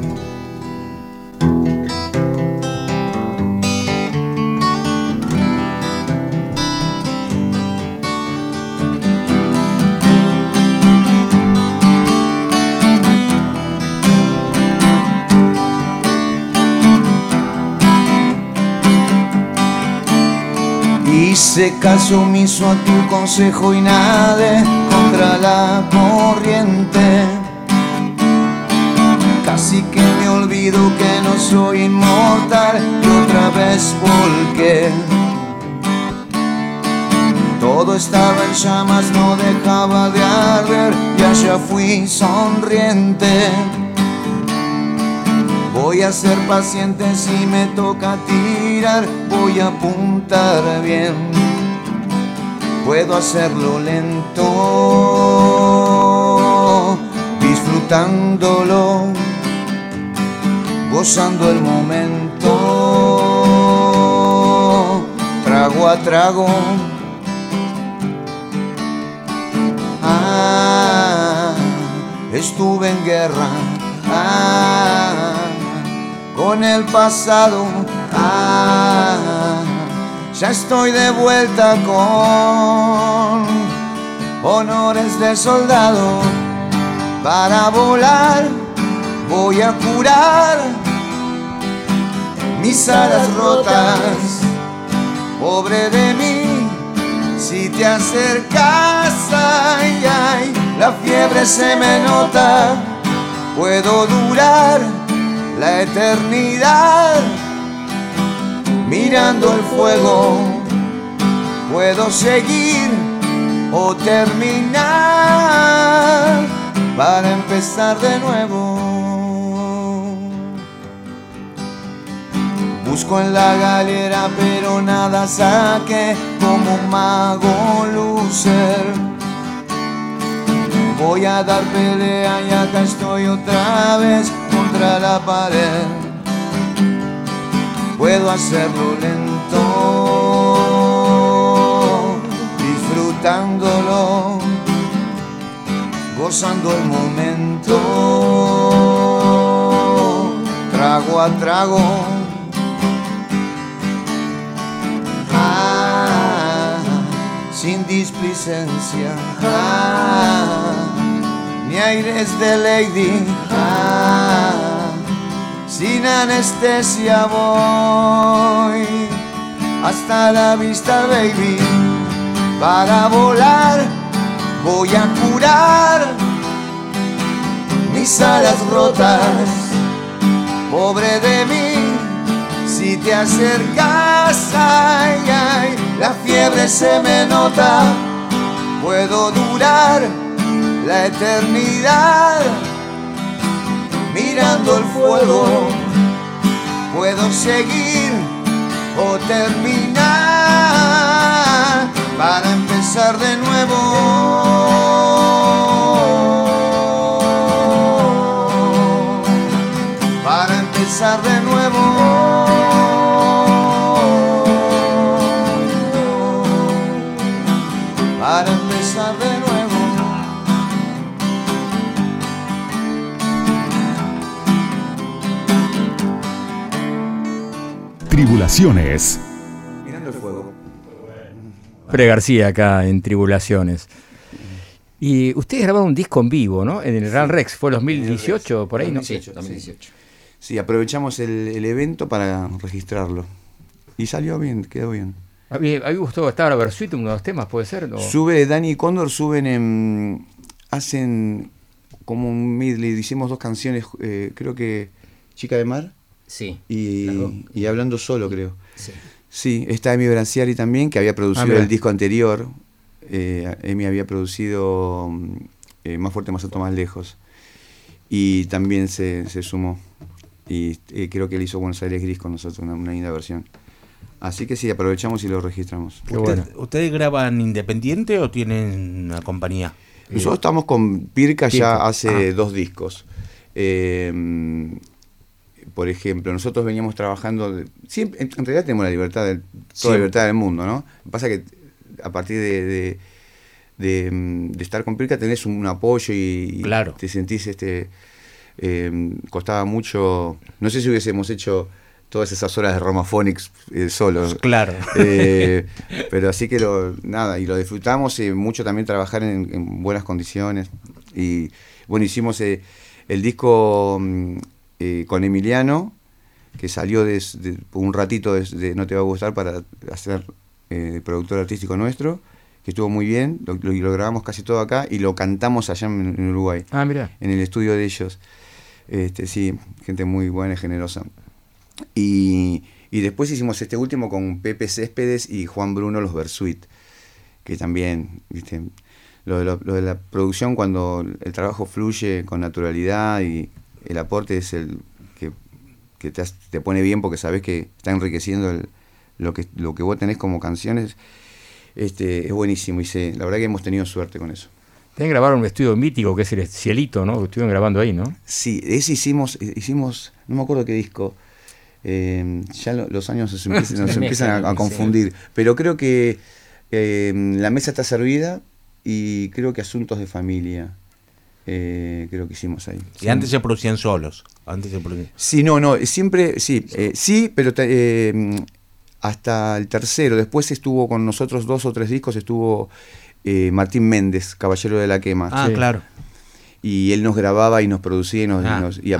Hice caso omiso a tu consejo y nade contra la corriente. Casi que me olvido que no soy inmortal y otra vez volqué. Todo estaba en llamas, no dejaba de arder y allá fui sonriente. Voy a ser paciente si me toca tirar, voy a apuntar bien. Puedo hacerlo lento, disfrutándolo, gozando el momento, trago a trago. Ah, estuve en guerra. Ah, con el pasado. Ah, ya estoy de vuelta con honores de soldado. Para volar voy a curar mis alas rotas. Pobre de mí, si te acercas, ay, ay, la fiebre se me nota. Puedo durar la eternidad. Mirando el fuego, puedo seguir o terminar para empezar de nuevo. Busco en la galera, pero nada saque como un mago lucer Voy a dar pelea y acá estoy otra vez contra la pared. Puedo hacerlo lento, disfrutándolo, gozando el momento, trago a trago. Ah, sin displicencia. Ah, mi aires de lady. Ah, sin anestesia voy hasta la vista, baby. Para volar voy a curar mis alas rotas. Pobre de mí, si te acercas, ay, ay, la fiebre se me nota. Puedo durar la eternidad mirando el fuego. Puedo seguir o terminar para empezar de nuevo. Para empezar de nuevo. Tribulaciones. Mirando el fuego. Pre García acá en Tribulaciones. Y ustedes grabaron un disco en vivo, ¿no? En el Gran Rex, fue 2018, por ahí, ¿no? Sí, 2018. Sí, aprovechamos el, evento para registrarlo. Y salió bien, quedó bien. A mí, me gustó, estaba la Versuit, uno de los temas, ¿puede ser? Sube, Dani y Cóndor suben en. hacen como un medley, hicimos dos canciones, eh, creo que Chica de Mar. Sí. Y, y Hablando Solo, creo. Sí. Sí, está Emi Branciari también, que había producido ah, el disco anterior, eh, Emi había producido eh, Más fuerte, más alto, más lejos. Y también se, sumó. Y eh, creo que él hizo Buenos Aires Gris con nosotros, una, linda versión. Así que sí, aprovechamos y lo registramos. ¿Ustedes graban independiente o tienen una compañía? Nosotros estamos con Pirca, ya hace ah. dos discos. Por ejemplo, nosotros veníamos trabajando, siempre, en, realidad tenemos la libertad, toda la libertad del mundo, ¿no? Pasa que a partir de, de, estar con Pirca tenés un, apoyo y, te sentís, este, em, costaba mucho, no sé si hubiésemos hecho todas esas horas de Romaphonics eh, solos. Claro. Eh, (laughs) pero así que lo, nada, y lo disfrutamos y mucho también trabajar en, buenas condiciones. Y bueno, hicimos eh, el disco mm, con Emiliano, que salió de, un ratito de, No Te Va a Gustar para hacer eh, productor artístico nuestro, que estuvo muy bien, lo, grabamos casi todo acá y lo cantamos allá en, Uruguay. Ah, mira. En el estudio de ellos. Este, sí, gente muy buena y generosa. Y, después hicimos este último con Pepe Céspedes y Juan Bruno, los Versuit, que también, viste, lo de, la producción cuando el trabajo fluye con naturalidad y el aporte es el que, te, te, pone bien porque sabes que está enriqueciendo el, lo que, lo que vos tenés como canciones este, es buenísimo y sé, la verdad que hemos tenido suerte con eso. Tienen grabar un estudio mítico que es el Cielito, ¿no? Que estuvieron grabando ahí, ¿no? Sí, ese hicimos, hicimos, no me acuerdo qué disco, eh, ya los años nos empiezan, (laughs) a, confundir, pero creo que eh, la mesa está servida y creo que asuntos de familia. Eh, creo que hicimos ahí. Y antes se producían solos. Antes se Sí, no, no, siempre, sí, sí, pero hasta el tercero. Después estuvo con nosotros dos o tres discos, estuvo eh, Martín Méndez, Caballero de la Quema. Ah, claro. Y él nos grababa y nos producía y, nos, ah. ah, y,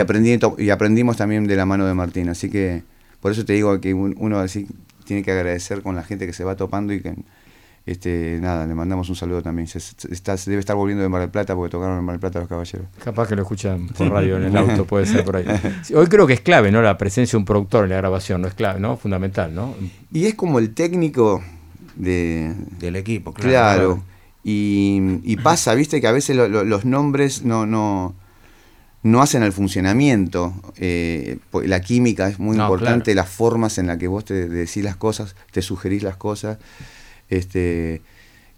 aprendí, y, aprendimos también de la mano de Martín. Así que por eso te digo que uno así tiene que agradecer con la gente que se va topando y que este, nada, le mandamos un saludo también. Se, debe estar volviendo de Mar del Plata porque tocaron en Mar del Plata los caballeros. Capaz que lo escuchan por radio en el auto, puede ser por ahí. Hoy creo que es clave, ¿no? La presencia de un productor en la grabación, ¿no? Es clave, ¿no? Fundamental, ¿no? Y es como el técnico de, del equipo, claro. claro. Y, pasa, viste, que a veces los nombres no, no, no hacen el funcionamiento. Eh, la química es muy importante, las formas en las que vos te decís las cosas, te sugerís las cosas. Este,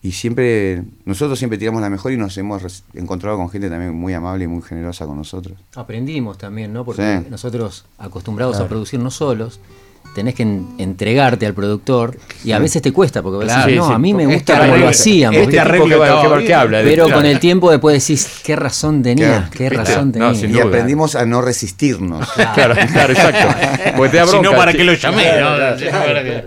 y siempre, nosotros siempre tiramos la mejor y nos hemos encontrado con gente también muy amable y muy generosa con nosotros. Aprendimos también, ¿no? Porque nosotros acostumbrados a producir no solos, tenés que entregarte al productor y a veces te cuesta porque claro, no, a mí me gusta como lo hacíamos. Este que, que, habla, pero con el tiempo después decís, qué razón tenía, qué razón tenía. y aprendimos a no resistirnos. (laughs) Claro, claro, exacto. Porque te da bronca. Si no, ¿para qué lo llamé?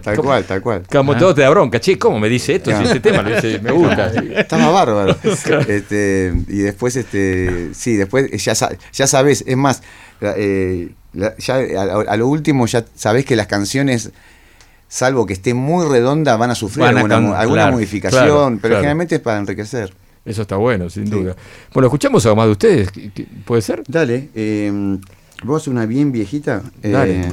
Tal cual, tal cual. Como todo te da bronca. Che, ¿cómo me dice esto? Si este tema me gusta. (laughs) Estaba bárbaro. (laughs) Este, y después, este, sí, después ya, ya sabes, es más, eh, ya a, lo último ya sabés que las canciones, salvo que esté muy redonda, van a sufrir alguna, modificación, pero generalmente es para enriquecer. Eso está bueno, sin duda. Bueno, escuchamos algo más de ustedes, ¿puede ser? Dale, eh, vos una bien viejita, eh,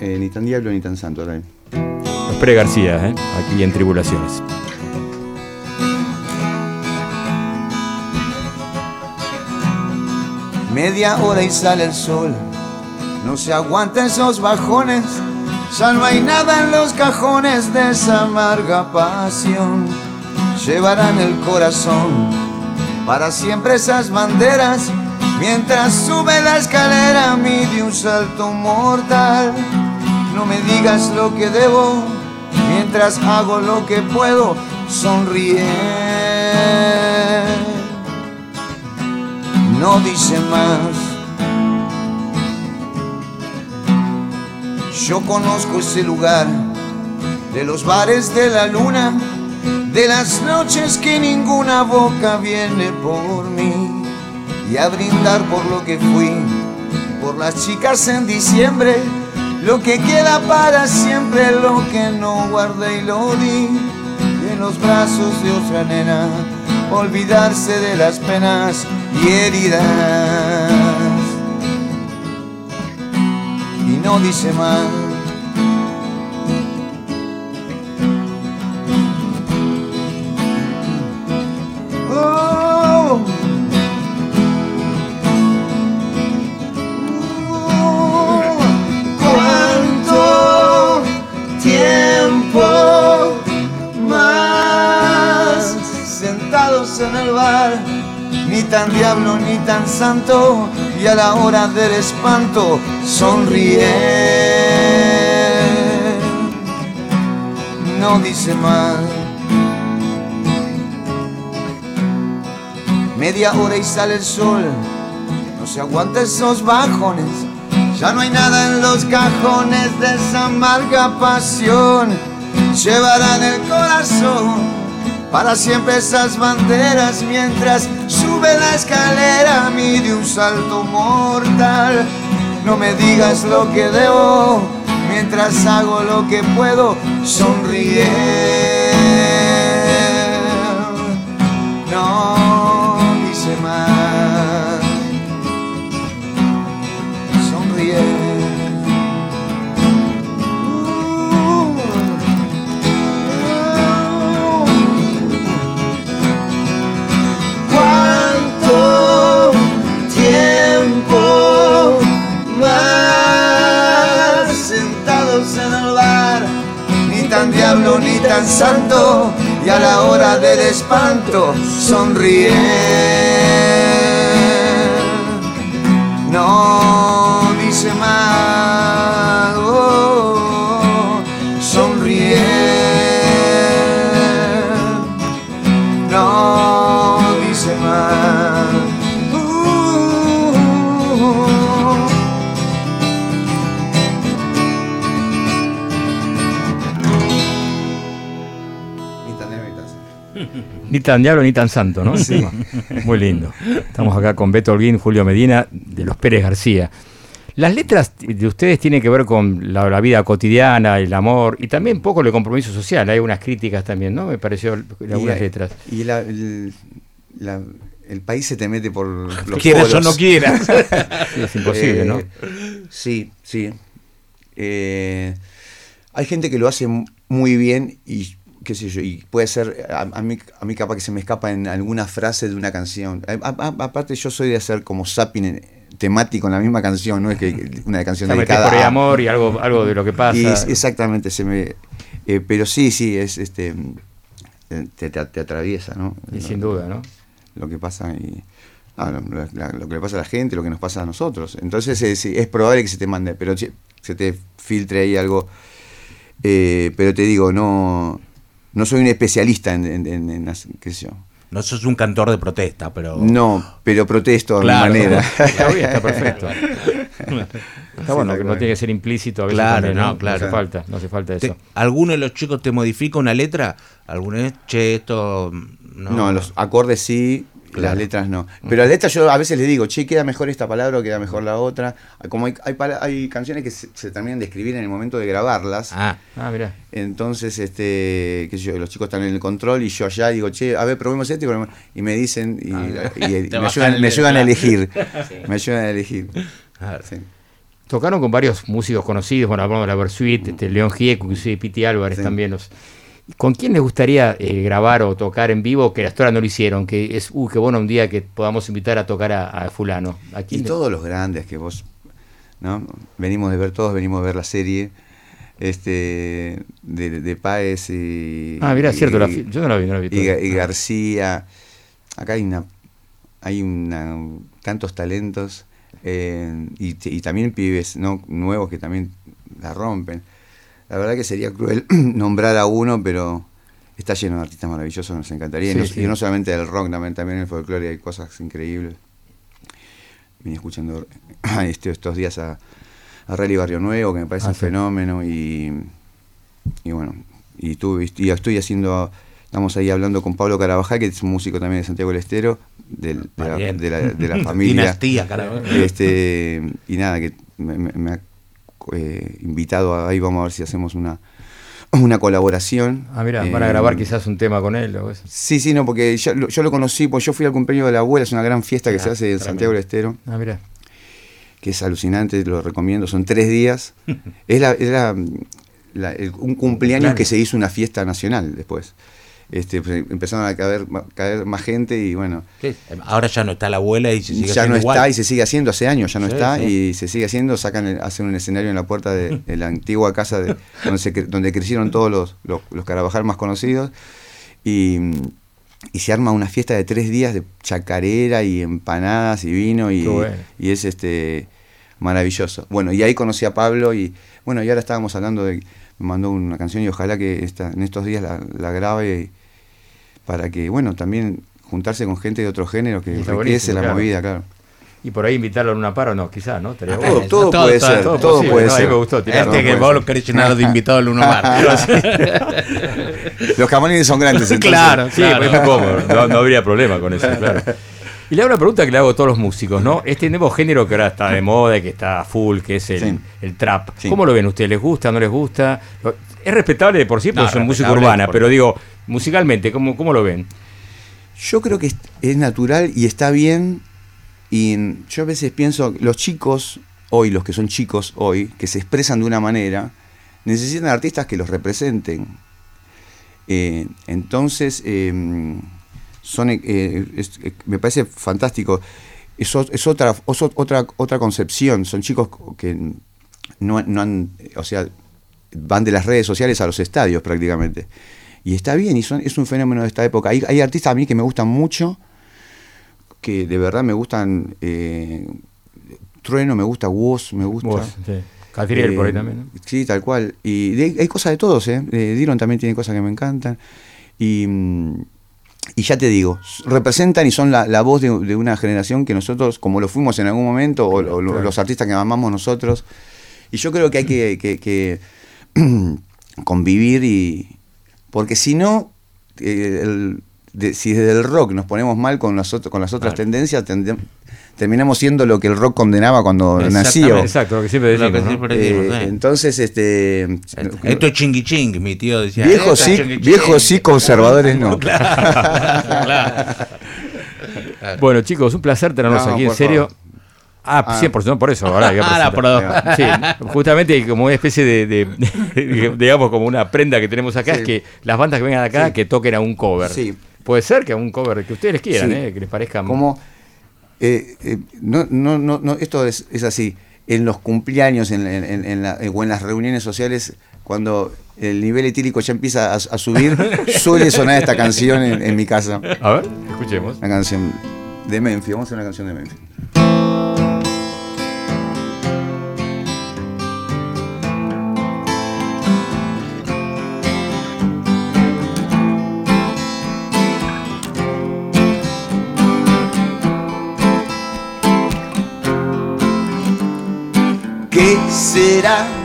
eh, ni tan diablo ni tan santo, dale. Los Pre García, ¿eh? aquí en Tribulaciones. Media hora y sale el sol no se aguantan esos bajones, no hay nada en los cajones de esa amarga pasión. Llevarán el corazón para siempre esas banderas Mientras sube la escalera mide un salto mortal. No me digas lo que debo, mientras hago lo que puedo, sonríe. No dice más. Yo conozco ese lugar de los bares de la luna, de las noches que ninguna boca viene por mí y a brindar por lo que fui, por las chicas en diciembre, lo que queda para siempre, lo que no guardé y lo di, los brazos de otra nena, olvidarse de las penas y heridas. Y no dice más tan diablo ni tan santo, y a la hora del espanto sonríe. No dice más. Media hora y sale el sol, no se aguanta esos bajones, ya no hay nada en los cajones de esa amarga pasión, llevarán el corazón para siempre esas banderas mientras sube la escalera mide un salto mortal. No me digas lo que debo mientras hago lo que puedo, sonríe. Y a la hora del espanto sonríe. Ni tan diablo ni tan santo, ¿no? Sí. Muy lindo. Estamos acá con Beto Holguín, Julio Medina, de los Pérez García. Las letras de ustedes tienen que ver con la, vida cotidiana, el amor y también un poco el compromiso social. Hay unas críticas también, ¿no? Me pareció algunas letras. Y el, país se te mete por (laughs) los Quieras o no quieras. (laughs) es imposible, ¿no? Eh, sí, sí. Eh, hay gente que lo hace muy bien y qué sé yo, y puede ser, a, mí, a mí capaz que se me escapa en alguna frase de una canción. aparte yo soy de hacer como zapping temático en la misma canción, no es que una canción de dedicada por amor y algo, algo de lo que pasa. exactamente, se me, eh, pero sí, sí, es este eh, te, te, atraviesa, ¿no? Y sin duda, ¿no? Lo que pasa y lo, que le pasa a la gente, lo que nos pasa a nosotros. Entonces es, es probable que se te mande, pero se te filtre ahí algo. Eh, pero te digo, no no soy un especialista en, en, qué sé yo. No sos un cantor de protesta, pero... No, pero protesto a mi manera. (laughs) Está bien, está perfecto. Está bueno, que no tiene que ser implícito a veces claro, no, claro. no hace falta, no hace falta eso. ¿Alguno de los chicos te modifica una letra? ¿Alguno es, che, esto... No, no los acordes sí, las letras no. Pero las letras yo a veces les digo, che, queda mejor esta palabra o queda mejor la otra. Como hay, hay, canciones que se, terminan de escribir en el momento de grabarlas. Ah, ah mira. Entonces, este, qué sé yo, los chicos están en el control y yo allá digo, che, a ver, probemos este y, me dicen y, ah, me, ayudan, a elegir. Me ayudan a elegir. Tocaron con varios músicos conocidos, bueno, hablamos de la Versuit, este, León Gieco, inclusive Piti Álvarez también los ¿Con quién les gustaría eh, grabar o tocar en vivo que hasta ahora no lo hicieron? Que es, uh, qué bueno un día que podamos invitar a tocar a, fulano. y todos los grandes que vos, ¿no? Venimos de ver todos, venimos de ver la serie este de, de Páez y... Ah, mira, cierto, yo no la vi, no la vi. Y, García, acá hay una, hay tantos talentos eh, y, también pibes ¿no? nuevos que también la rompen. La verdad que sería cruel (clears throat) nombrar a uno, pero está lleno de artistas maravillosos, nos encantaría. y, no, solamente del rock, también, también en el folclore hay cosas increíbles. Vine escuchando (clears throat) este, estos días a, a Rally Barrio Nuevo, que me parece ah, un fenómeno, y, y bueno, y, y estoy haciendo Estamos ahí hablando con Pablo Carabajal, que es un músico también de Santiago del Estero, de, la, de, la, (laughs) familia. Dinastía, este, y nada, que me, ha eh, invitado, a, ahí vamos a ver si hacemos una, una colaboración. Ah, mira, van a grabar eh, quizás un tema con él o eso. Sí, sí, no, porque yo, lo conocí, pues yo fui al cumpleaños de la abuela, es una gran fiesta que se hace en Santiago del Estero. Ah, mira. Que es alucinante, lo recomiendo, son tres días. (laughs) es la, un cumpleaños que se hizo una fiesta nacional después. Este, pues, empezaron a caer, caer, más gente y bueno. Ahora ya no está la abuela y se sigue Ya no está y se sigue haciendo, hace años ya no está y se sigue haciendo, sacan, hacen un escenario en la puerta de, (laughs) la antigua casa de, donde, donde crecieron todos los, los, Carabajal más conocidos y, y, se arma una fiesta de tres días de chacarera y empanadas y vino y, y es este maravilloso. Bueno, y ahí conocí a Pablo y bueno, y ahora estábamos hablando de me mandó una canción y ojalá que esta, en estos días la, la grabe para que, bueno, también juntarse con gente de otro género que enriquece la movida, claro. Y por ahí invitarlo a una par o no, quizás, ¿no? todo, puede ser, todo, puede ser. me gustó. Este que vos lo (laughs) querés llenar de invitado al Luna Par. (laughs) Los (laughs) camarines son grandes, entonces. Claro, sí, pues no, no, habría problema con eso, claro. Y le hago una pregunta que le hago a todos los músicos, ¿no? Este nuevo género que ahora está de moda que está full, que es el, trap. ¿Cómo lo ven ustedes? ¿Les gusta? ¿No les gusta? Es respetable de por sí porque son música urbana, pero digo, musicalmente, ¿cómo, ¿cómo lo ven? Yo creo que es natural y está bien. Y yo a veces pienso, los chicos hoy, los que son chicos hoy, que se expresan de una manera, necesitan artistas que los representen. Eh, entonces, em, son, eh, eh, me parece fantástico. Es, es otra, otra, otra concepción. Son chicos que no, no, han, o sea, van de las redes sociales a los estadios prácticamente. Y está bien, y son, es un fenómeno de esta época. Hay, hay, artistas a mí que me gustan mucho, que de verdad me gustan. Eh, Trueno, me gusta Woz, me gusta. Woz, sí. Catriel por ahí también. Sí, tal cual. Y hay cosas de todos, ¿eh? Dylan también tiene cosas que me encantan. Y. Mm, y ya te digo, representan y son la, voz de, una generación que nosotros, como lo fuimos en algún momento, o, los artistas que amamos nosotros, y yo creo que hay que, (clears throat) convivir y... Porque si no, eh, si desde el rock nos ponemos mal con las, con las otras tendencias, terminamos siendo lo que el rock condenaba cuando nació. Exacto, lo que siempre decimos. Eh, entonces, este. Esto es chingui ching, mi tío decía. Viejos sí, viejos sí, conservadores no. (laughs) bueno, chicos, un placer tenerlos aquí, en serio. Ah, 100%, por eso. Ahora ah, sí, justamente como una especie (laughs) de, digamos, como una prenda que tenemos acá, es que las bandas que vengan acá, que toquen a un cover. Sí. Puede ser que a un cover que ustedes quieran, eh, que les parezca... Como eh, eh, no, no, no, esto es, así. En los cumpleaños en, o en las reuniones sociales, cuando el nivel etílico ya empieza a, subir, (laughs) suele sonar esta canción en, mi casa. A ver, escuchemos. Una canción de Memphis. Vamos a hacer una canción de Memphis. Será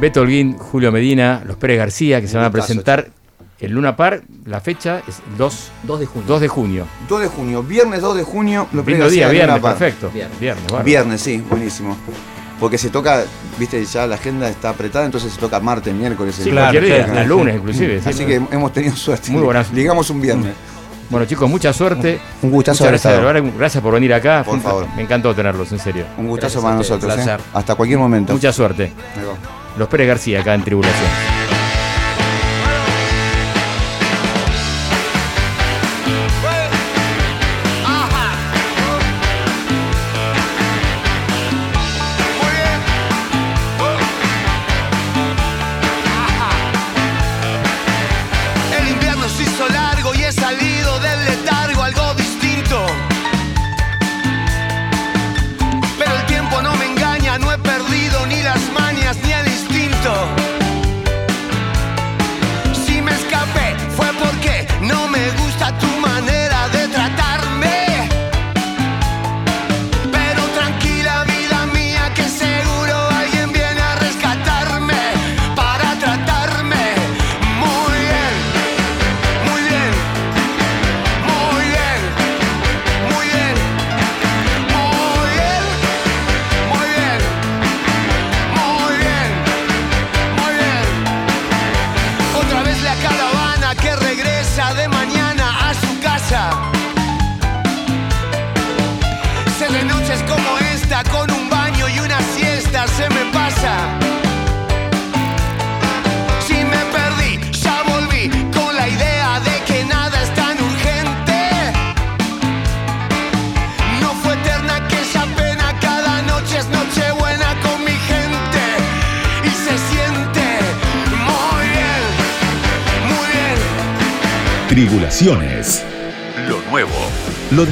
Beto Holguín, Julio Medina, los Pérez García, que se van a presentar el Luna Park, la fecha es 2, 2 de junio. 2 de junio. 2 de junio, viernes 2 de junio. Lo Lindo día, viernes, perfecto. Viernes, viernes, sí, buenísimo. Porque se toca, viste, ya la agenda está apretada, entonces se toca martes, miércoles. Sí, claro, cualquier día, lunes inclusive. Así que hemos tenido suerte. Muy buenas. Digamos un viernes. Bueno chicos, mucha suerte. Un gustazo. gracias, gracias por venir acá. Por favor. Me encantó tenerlos, en serio. Un gustazo para nosotros. ¿eh? Hasta cualquier momento. Mucha suerte. Los Pérez García acá en Tribulación.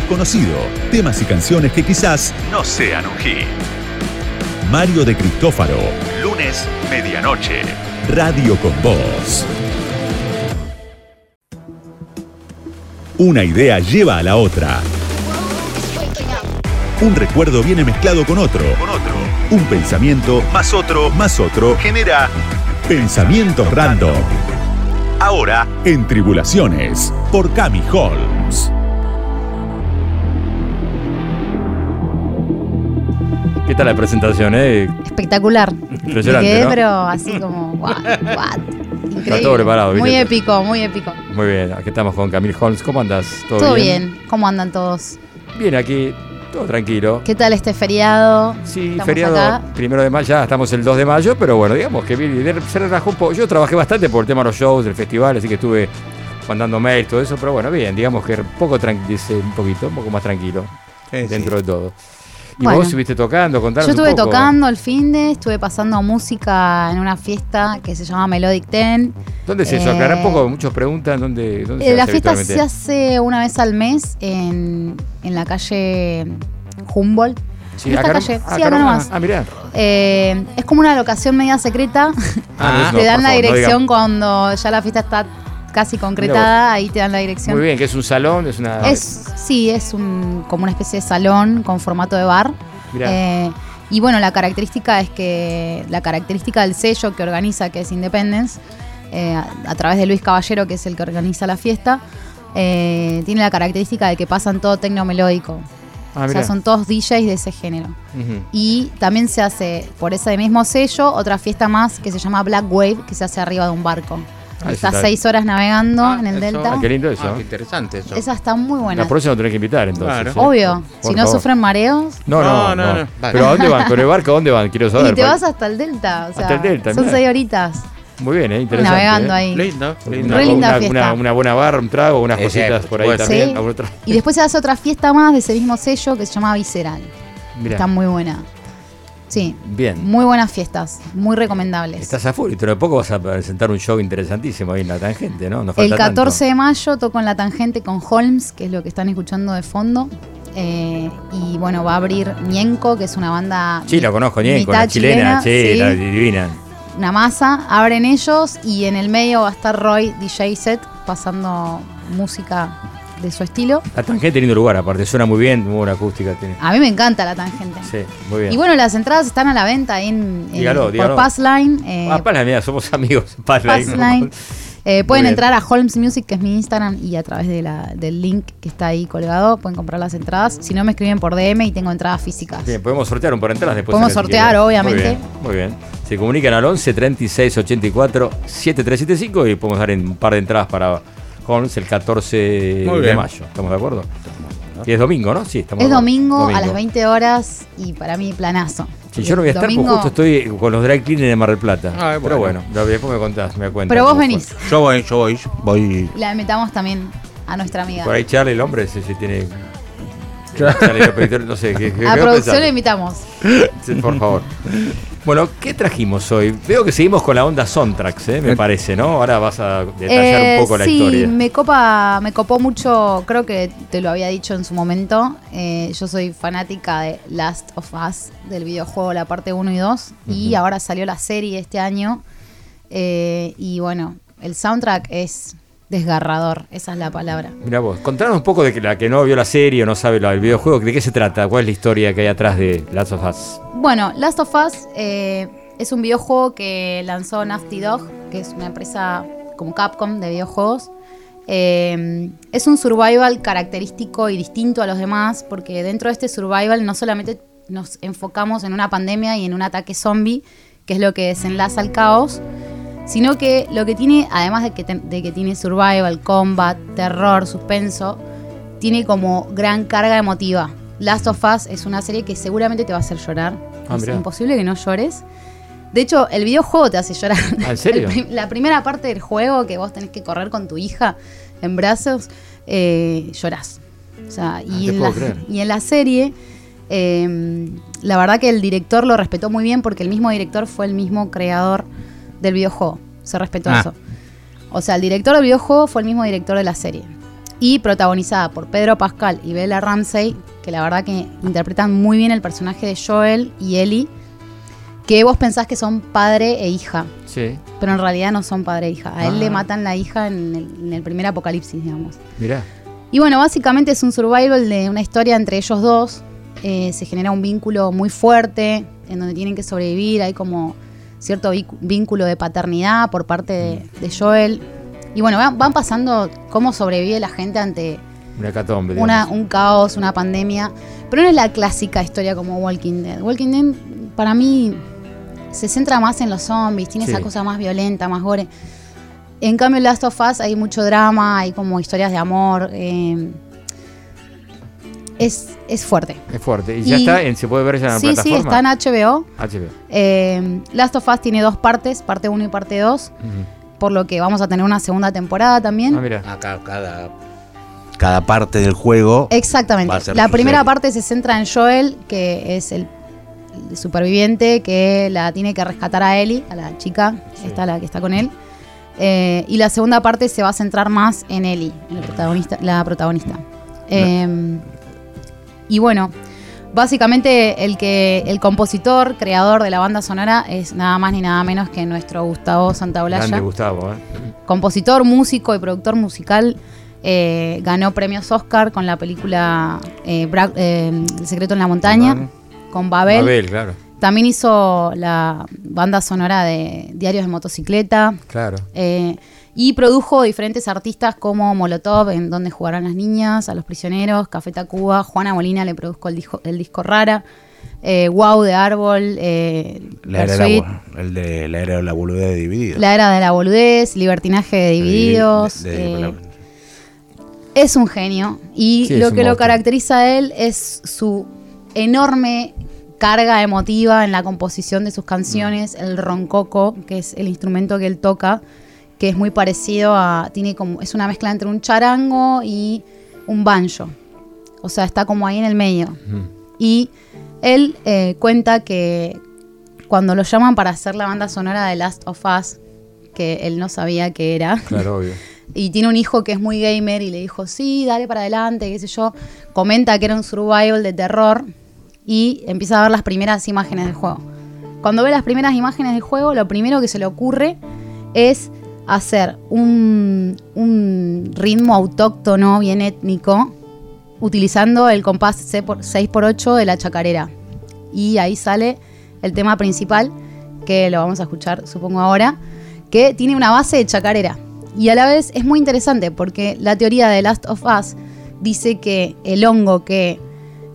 Lo desconocido. Temas y canciones que quizás no sean un hit. Mario de Cristófaro. Lunes, medianoche. Radio con Voz. Una idea lleva a la otra. Un recuerdo viene mezclado con otro. Con otro. Un pensamiento más otro más otro genera pensamientos random. Ahora en Tribulaciones por Cami Holmes. ¿Qué tal la presentación, eh? Espectacular. Impresionante. pero así como, what, (laughs) Está todo preparado, Muy épico, muy épico. Muy bien, aquí estamos con Camille Holmes. ¿Cómo andas? ¿Todo, bien? ¿Cómo andan todos? Bien, aquí todo tranquilo. ¿Qué tal este feriado? Sí, feriado primero de mayo, ya estamos el 2 de mayo, pero bueno, digamos que se relajó un poco. Yo trabajé bastante por el tema de los shows, del festival, así que estuve mandando mails, todo eso, pero bueno, bien, digamos que un poco un poquito, un poco más tranquilo dentro de todo. ¿Y vos estuviste tocando? Contanos Yo estuve tocando el fin de, estuve pasando música en una fiesta que se llama Melodic Ten. ¿Dónde es eso? Aclarar un poco, muchos preguntan dónde, dónde se eh, La fiesta se hace una vez al mes en, en la calle Humboldt. Sí, esta calle, sí, acá nomás. Ah, mirá. Eh, es como una locación media secreta. Ah, (laughs) Te dan la dirección cuando ya la fiesta está casi concretada, ahí te dan la dirección. Muy bien, que es un salón, es una... Es, sí, es un, como una especie de salón con formato de bar. Eh, y bueno, la característica es que la característica del sello que organiza, que es Independence, eh, a, través de Luis Caballero, que es el que organiza la fiesta, eh, tiene la característica de que pasan todo tecno melódico. Ah, o sea, son todos DJs de ese género. Y también se hace, por ese mismo sello, otra fiesta más que se llama Black Wave, que se hace arriba de un barco. Ah, Estás seis horas navegando ah, en el delta. qué lindo eso. qué interesante eso. Esa está muy buena. La próxima tenés que invitar entonces. Obvio. si no sufren mareos. No, no, no. Pero ¿a dónde van? (laughs) ¿Con el barco a dónde van? Quiero saber. Y te vas hasta el delta. hasta el delta. Son seis horitas. Muy bien, ¿eh? interesante. Navegando ¿eh? ahí. Lindo, lindo. Una, linda una, una, buena barra, un trago, unas cositas por ahí también. Y después se hace otra fiesta más de ese mismo sello que se llama Visceral. Está muy buena. Sí. Bien. Muy buenas fiestas, muy recomendables. Estás a full, pero de poco vas a presentar un show interesantísimo ahí en La Tangente, ¿no? el 14 de mayo toco en La Tangente con Holmes, que es lo que están escuchando de fondo. Eh, y bueno, va a abrir Ñenco, que es una banda. Sí, lo conozco, Ñenco, la chilena, sí, la divina una masa, abren ellos y en el medio va a estar Roy DJ set pasando música de su estilo. La tangente lindo lugar, aparte, suena muy bien, muy buena acústica tiene. A mí me encanta la tangente. Sí, muy bien. Y bueno, las entradas están a la venta en, dígalo, por Passline. Eh, ah, Passline, mira, somos amigos. Passline. Passline. (laughs) Eh, pueden entrar a Holmes Music, que es mi Instagram, y a través de la, del link que está ahí colgado pueden comprar las entradas. Si no, me escriben por DM y tengo entradas físicas. Bien, podemos sortear un par de entradas después. Podemos sortear, obviamente. Muy bien, Se comunican al 11 36 84 7375 y podemos dar un par de entradas para Holmes el 14 de mayo. ¿Estamos de acuerdo? Y es domingo, ¿no? Sí, estamos Es domingo, a las 20 horas y para mí planazo. Si yo no voy a estar, porque justo estoy con los dry cleaners de Mar del Plata. Ah, Pero bueno, después me contás, me cuentas. Pero vos venís. Yo voy, yo voy, voy. La metamos también a nuestra amiga. Por ahí Charlie, el hombre, si, si tiene. Charlie, no sé, ¿qué, a producción le invitamos. Sí, por favor. Bueno, ¿qué trajimos hoy? Veo que seguimos con la onda Sontrax, ¿eh? me parece, ¿no? Ahora vas a detallar un eh, poco la historia. Sí, me copa, me copó mucho, creo que te lo había dicho en su momento. Eh, yo soy fanática de Last of Us, del videojuego, la parte 1 y 2. Y ahora salió la serie este año. y bueno, el soundtrack es desgarrador, esa es la palabra. Mira vos, contanos un poco de que la que no vio la serie o no sabe el videojuego, ¿de qué se trata? ¿Cuál es la historia que hay atrás de Last of Us? Bueno, Last of Us eh, es un videojuego que lanzó Nafty Dog, que es una empresa como Capcom de videojuegos. Eh, es un survival característico y distinto a los demás, porque dentro de este survival no solamente nos enfocamos en una pandemia y en un ataque zombie, que es lo que desenlaza el caos, sino que lo que tiene, además de que, de que tiene survival, combat, terror, suspenso, tiene como gran carga emotiva. Last of Us es una serie que seguramente te va a hacer llorar. Ah, es imposible que no llores. De hecho, el videojuego te hace llorar. ¿Ah, ¿En serio? (laughs) la primera parte del juego que vos tenés que correr con tu hija en brazos, eh, llorás. O sea, ah, y, en la, y, en la, serie, em, la verdad que el director lo respetó muy bien porque el mismo director fue el mismo creador del videojuego. Se respetó ah. eso. O sea, el director del videojuego fue el mismo director de la serie. Y protagonizada por Pedro Pascal y Bella Ramsey, que la verdad que interpretan muy bien el personaje de Joel y Ellie, que vos pensás que son padre e hija. Sí. Pero en realidad no son padre e hija. A él le ah. matan la hija en el, primer apocalipsis, digamos. Mirá. Y bueno, básicamente es un survival de una historia entre ellos dos. Eh, se genera un vínculo muy fuerte en donde tienen que sobrevivir. Hay como cierto vínculo de paternidad por parte de, Joel. Y bueno, van, pasando cómo sobrevive la gente ante una un caos, una pandemia. Pero no es la clásica historia como Walking Dead. Walking Dead, para mí, se centra más en los zombies, tiene esa cosa más violenta, más gore. En cambio, en Last of Us hay mucho drama, hay como historias de amor. Eh, es, es fuerte. Es fuerte. ¿Y, ya está? En, ¿Se puede ver ya en la sí, plataforma? Sí, está en HBO. HBO. Eh, Last of Us tiene dos partes, parte 1 y parte 2. Por lo que vamos a tener una segunda temporada también. Ah, mira. Acá cada, cada parte del juego. Exactamente. La primera parte se centra en Joel, que es el, superviviente que la tiene que rescatar a Ellie, a la chica, esta la que está con él. Eh, y la segunda parte se va a centrar más en Ellie, la protagonista. La protagonista. Eh, y bueno, Básicamente el que el compositor, creador de la banda sonora es nada más ni nada menos que nuestro Gustavo Santaolalla. Grande Gustavo, ¿eh? Compositor, músico y productor musical. Eh, ganó premios Oscar con la película eh, eh, El secreto en la montaña, con Babel. Babel, claro. También hizo la banda sonora de Diarios de Motocicleta. Claro. Y produjo diferentes artistas como Molotov, en donde jugarán las niñas, a los prisioneros, Café Tacuba, Juana Molina le produjo el disco, el disco Rara. wow de Árbol, la era el de la era de la boludez dividida. La era de la boludez, Libertinaje de Divididos. Es un genio y lo que lo caracteriza a él es su enorme carga emotiva en la composición de sus canciones, el roncoco, que es el instrumento que él toca, que es muy parecido a tiene como es una mezcla entre un charango y un banjo. O sea, está como ahí en el medio. Y él eh, cuenta que cuando lo llaman para hacer la banda sonora de Last of Us, que él no sabía que era. Claro, obvio (laughs) y tiene un hijo que es muy gamer y le dijo, sí, dale para adelante, qué sé yo. Comenta que era un survival de terror y empieza a ver las primeras imágenes del juego. Cuando ve las primeras imágenes del juego, lo primero que se le ocurre es hacer un, un ritmo autóctono, bien étnico, utilizando el compás 6x8 de la chacarera. Y ahí sale el tema principal, que lo vamos a escuchar supongo ahora, que tiene una base de chacarera. Y a la vez es muy interesante porque la teoría de Last of Us dice que el hongo que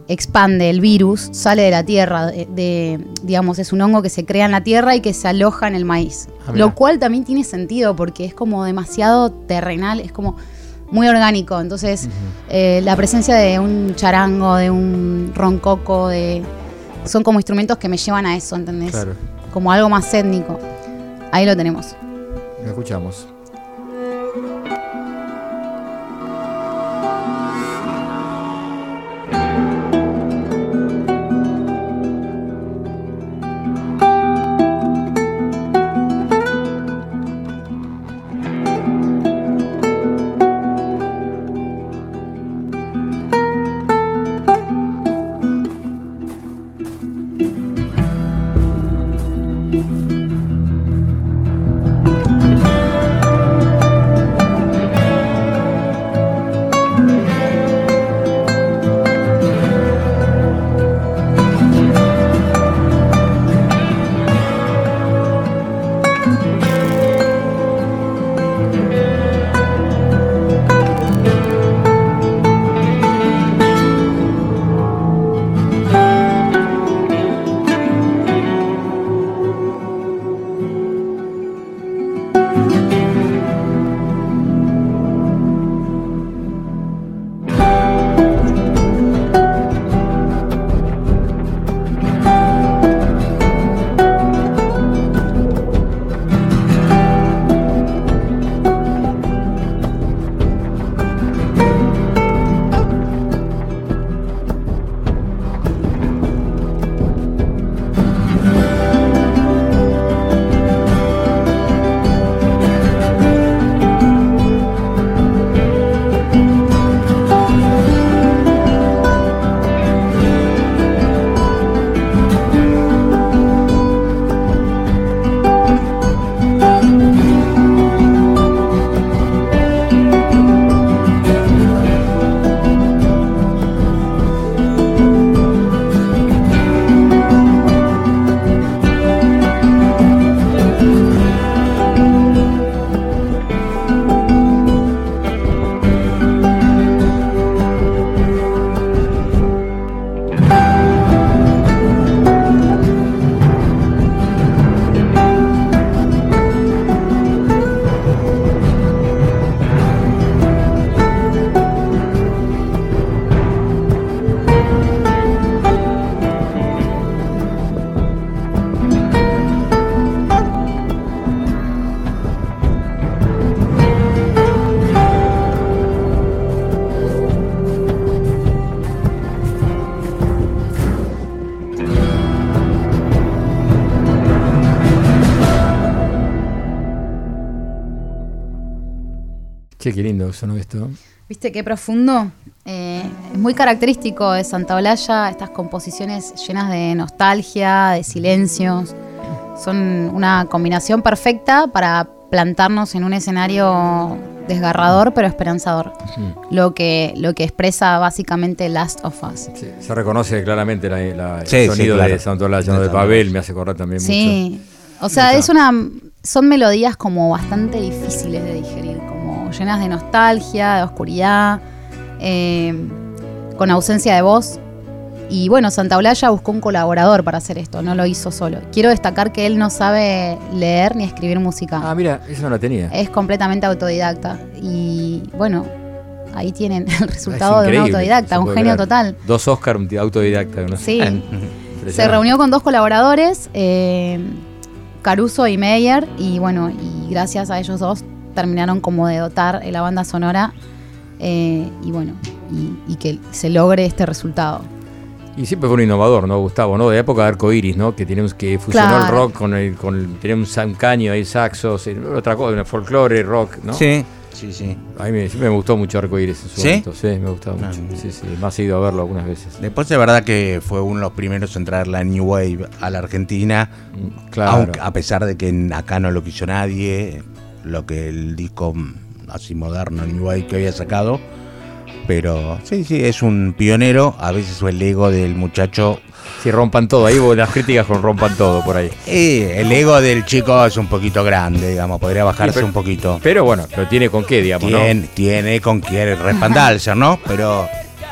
expande el virus sale de la tierra, de, digamos, es un hongo que se crea en la tierra y que se aloja en el maíz. Ah, Lo cual también tiene sentido porque es como demasiado terrenal, es como muy orgánico. Entonces, eh, la presencia de un charango, de un roncoco, de son como instrumentos que me llevan a eso, ¿entendés? Como algo más étnico. Ahí lo tenemos. Lo escuchamos. Che, qué lindo sonó esto. ¿Viste qué profundo? Eh, es muy característico de Santa Olalla estas composiciones llenas de nostalgia, de silencios. Son una combinación perfecta para plantarnos en un escenario desgarrador pero esperanzador. Lo, que, lo que expresa básicamente Last of Us. se reconoce claramente el sonido de Santa Olalla, de Babel, me hace acordar también mucho. Sí, o sea, es una, son melodías como bastante difíciles de digerir, como llenas de nostalgia, de oscuridad, eh, con ausencia de voz. Y bueno, Santa Olalla buscó un colaborador para hacer esto, no lo hizo solo. Quiero destacar que él no sabe leer ni escribir música. Ah, mira, eso no la tenía. Es completamente autodidacta. Y bueno, ahí tienen el resultado de un autodidacta, un genio total. Dos Oscar, autodidacta. No sí. (laughs) Se reunió con dos colaboradores, eh, Caruso y Meyer, y bueno, y gracias a ellos dos terminaron como de dotar la banda sonora eh, y bueno, y, que se logre este resultado. Y siempre fue un innovador, ¿no, Gustavo? ¿no? De época de arcoiris, ¿no? Que tenemos que fusionó el rock con el, con tenía un, caño ahí, saxos, otra cosa, el folclore, rock, ¿no? Sí. Sí, sí. A mí me, siempre me gustó mucho Arcoiris en su ¿Sí? Sí, me gustaba ah, mucho. sí, sí, más he ido a verlo algunas veces. Después de verdad que fue uno de los primeros en traer la New Wave a la Argentina. Mm, claro. a pesar de que acá no lo quiso nadie, lo que el disco así moderno New Wave que había sacado pero sí, sí, es un pionero. A veces el ego del muchacho. Si rompan todo, ahí las críticas con rompan todo por ahí. el ego del chico es un poquito grande, digamos, podría bajarse un poquito. Pero bueno, pero tiene con qué, digamos, tiene, Tiene con qué respaldarse, ¿no? Pero.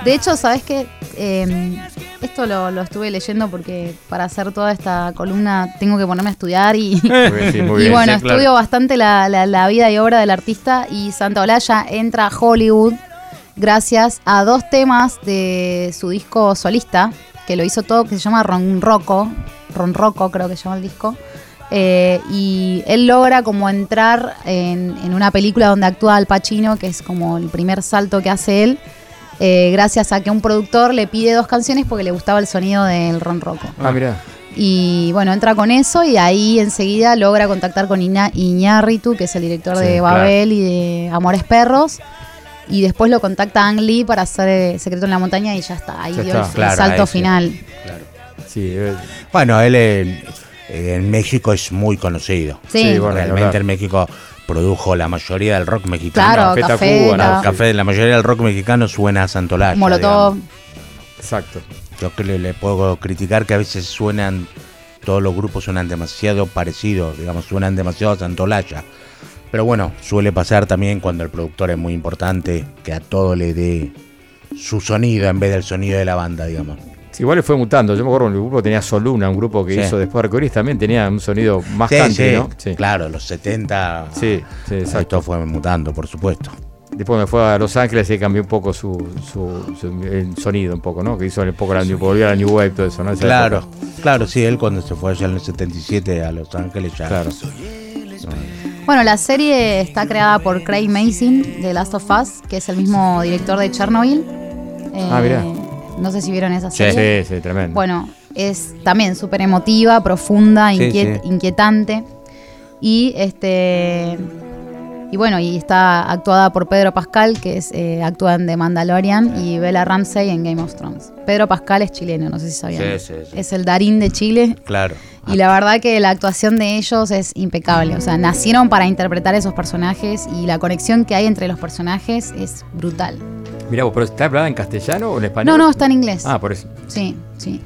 De hecho, ¿sabes qué? Em, esto lo, estuve leyendo porque para hacer toda esta columna tengo que ponerme a estudiar y, (laughs) y bueno, estudio bastante la, la, vida y obra del artista y Santa Olaya entra a Hollywood gracias a dos temas de su disco solista, que lo hizo todo, que se llama Ron Rocco, Ron Rocco creo que se llama el disco. Eh, y él logra como entrar en, una película donde actúa Al Pacino, que es como el primer salto que hace él, eh, gracias a que un productor le pide dos canciones porque le gustaba el sonido del Ron Rocco. Ah, mira. Y bueno, entra con eso y ahí enseguida logra contactar con Iñárritu, que es el director de Babel y de Amores Perros y después lo contacta Ang Lee para hacer eh, Secreto en la Montaña y ya está, ahí dio el, salto final. Sí, eh. bueno, él en, México es muy conocido. Sí, realmente en México produjo la mayoría del rock mexicano. Claro, café, la... café, la mayoría del rock mexicano suena a Santolaya. Molotov. Exacto. Yo que le, puedo criticar que a veces suenan, todos los grupos suenan demasiado parecidos, digamos, suenan demasiado a Santolaya. Pero bueno, suele pasar también cuando el productor es muy importante, que a todo le dé su sonido en vez del sonido de la banda, digamos. Sí, igual le fue mutando. Yo me acuerdo que el grupo tenía Soluna, un grupo que hizo después Arcoiris, también tenía un sonido más sí, ¿no? Sí. Claro, los 70. Sí, sí, exacto. Esto fue mutando, por supuesto. Después me fue a Los Ángeles y cambió un poco su, sonido, un poco, ¿no? Que hizo un poco la New, volvió a la New Wave, todo eso, ¿no? claro, claro, sí, él cuando se fue allá en el 77 a Los Ángeles ya. Claro. Bueno, la serie está creada por Craig Mason de Last of Us, que es el mismo director de Chernobyl. ah, mira. No sé si vieron esa serie. Sí, sí, tremendo. Bueno, es también súper emotiva, profunda, inquietante. Y este. Y bueno, y está actuada por Pedro Pascal, que es, eh, actúa en The Mandalorian, y Bella Ramsey en Game of Thrones. Pedro Pascal es chileno, no sé si sabían. Sí, sí, es el Darín de Chile. Claro. Y la verdad que la actuación de ellos es impecable. O sea, nacieron para interpretar esos personajes y la conexión que hay entre los personajes es brutal. Mira, pero ¿está hablada en castellano o en español? No, no, está en inglés. Ah, por eso. Sí, sí.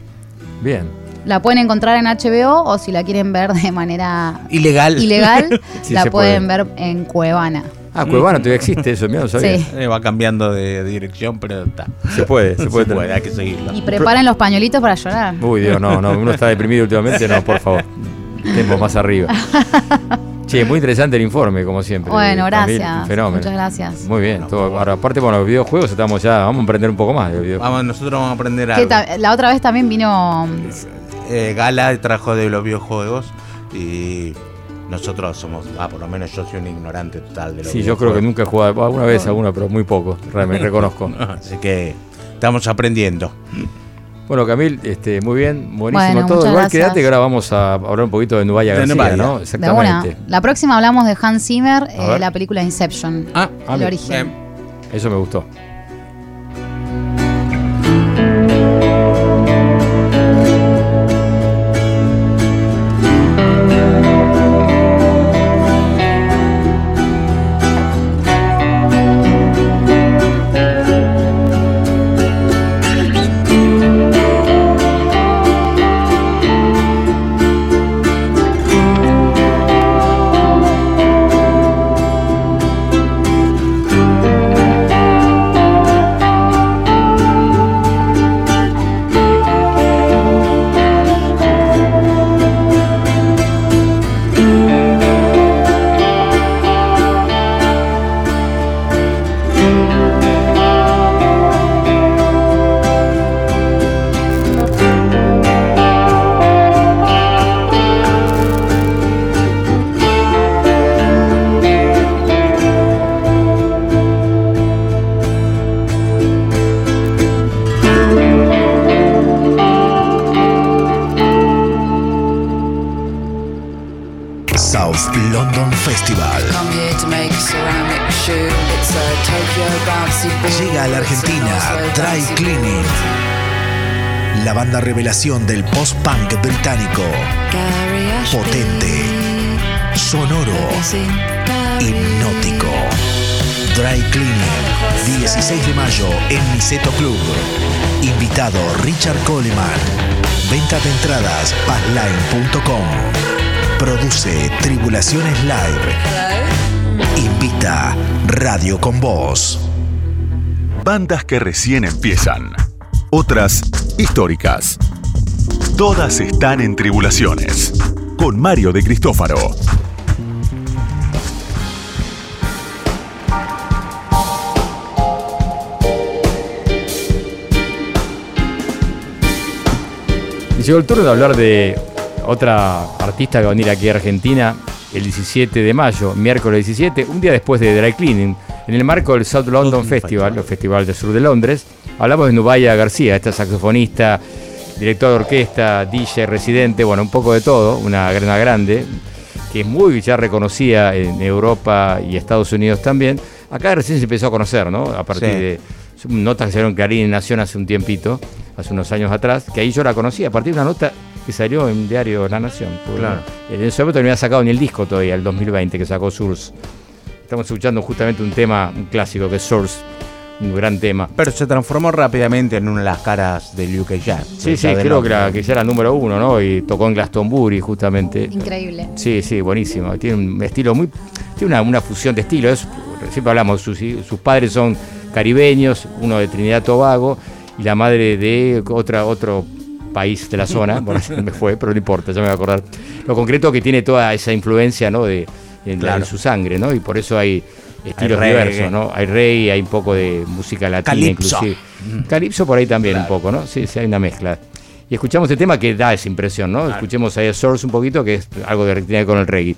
Bien. La pueden encontrar en HBO o si la quieren ver de manera ilegal, ilegal (laughs) la pueden ver en Cuevana. Ah, Cuevana todavía existe eso, mira, no sabía. Sí. Eh, va cambiando de dirección, pero está. Se puede, se puede. hay que seguirlo. Y preparen los pañuelitos para llorar. Uy, Dios, no, no, uno está deprimido últimamente, no, por favor. Tiempo más arriba. (laughs) Sí, muy interesante el informe, como siempre. Bueno, gracias. Fenómeno. Muchas gracias. Muy bien. ahora, aparte, bueno, los videojuegos estamos ya, vamos a aprender un poco más de Vamos, nosotros vamos a aprender algo. La otra vez también vino... Eh, Gala trajo de los videojuegos y nosotros somos, ah, por lo menos yo soy un ignorante total de lo Sí, yo creo que nunca he jugado, alguna vez alguna, pero muy poco, realmente (laughs) reconozco. Así que estamos aprendiendo. Bueno, Camil, este, muy bien, buenísimo todo. Igual quédate que ahora vamos a hablar un poquito de Nubaya García, ¿no? Exactamente. La próxima hablamos de Hans Zimmer, eh, la película Inception. Ah, el origen. Eso me gustó. Potente, sonoro, hipnótico. Dry Cleaning, 16 de mayo en Niceto Club. Invitado Richard Coleman. Venta de entradas passline.com. Produce Tribulaciones Live. Invita Radio con Voz. Bandas que recién empiezan. Otras históricas. Todas están en tribulaciones. Con Mario de Cristófaro. llegó el turno de hablar de otra artista que va a venir aquí a Argentina el 17 de mayo, miércoles 17, un día después de Dry Cleaning, en el marco del South London Festival, el Festival del Sur de Londres. Hablamos de Nubaya García, esta saxofonista director de orquesta, DJ, residente, bueno, un poco de todo, una grana grande, que es muy ya reconocida en Europa y Estados Unidos también. Acá recién se empezó a conocer, ¿no? A partir de notas que salieron Clarín en Nación hace un tiempito, hace unos años atrás, que ahí yo la conocí, a partir de una nota que salió en diario La Nación. Claro. En ese momento no había sacado ni el disco todavía, el 2020, que sacó Source. Estamos escuchando justamente un tema, un clásico que es Source un gran tema. Pero se transformó rápidamente en una de las caras del UK Jazz. Sí, sí, creo que, ya era el número uno, ¿no? Y tocó en Glastonbury, justamente. Increíble. Sí, sí, buenísimo. Tiene un estilo muy. Tiene una, fusión de estilos. Siempre hablamos, sus, sus padres son caribeños, uno de Trinidad Tobago y la madre de otra, otro país de la zona. (laughs) bueno, me fue, pero no importa, ya me voy a acordar. Lo concreto que tiene toda esa influencia, ¿no? De, en su sangre, ¿no? Y por eso hay estilos diversos, ¿no? Hay rey, hay un poco de música latina inclusive. Calipso por ahí también un poco, ¿no? Sí, sí, hay una mezcla. Y escuchamos este tema que da esa impresión, ¿no? Escuchemos ahí a Source un poquito, que es algo de tiene con el reggae.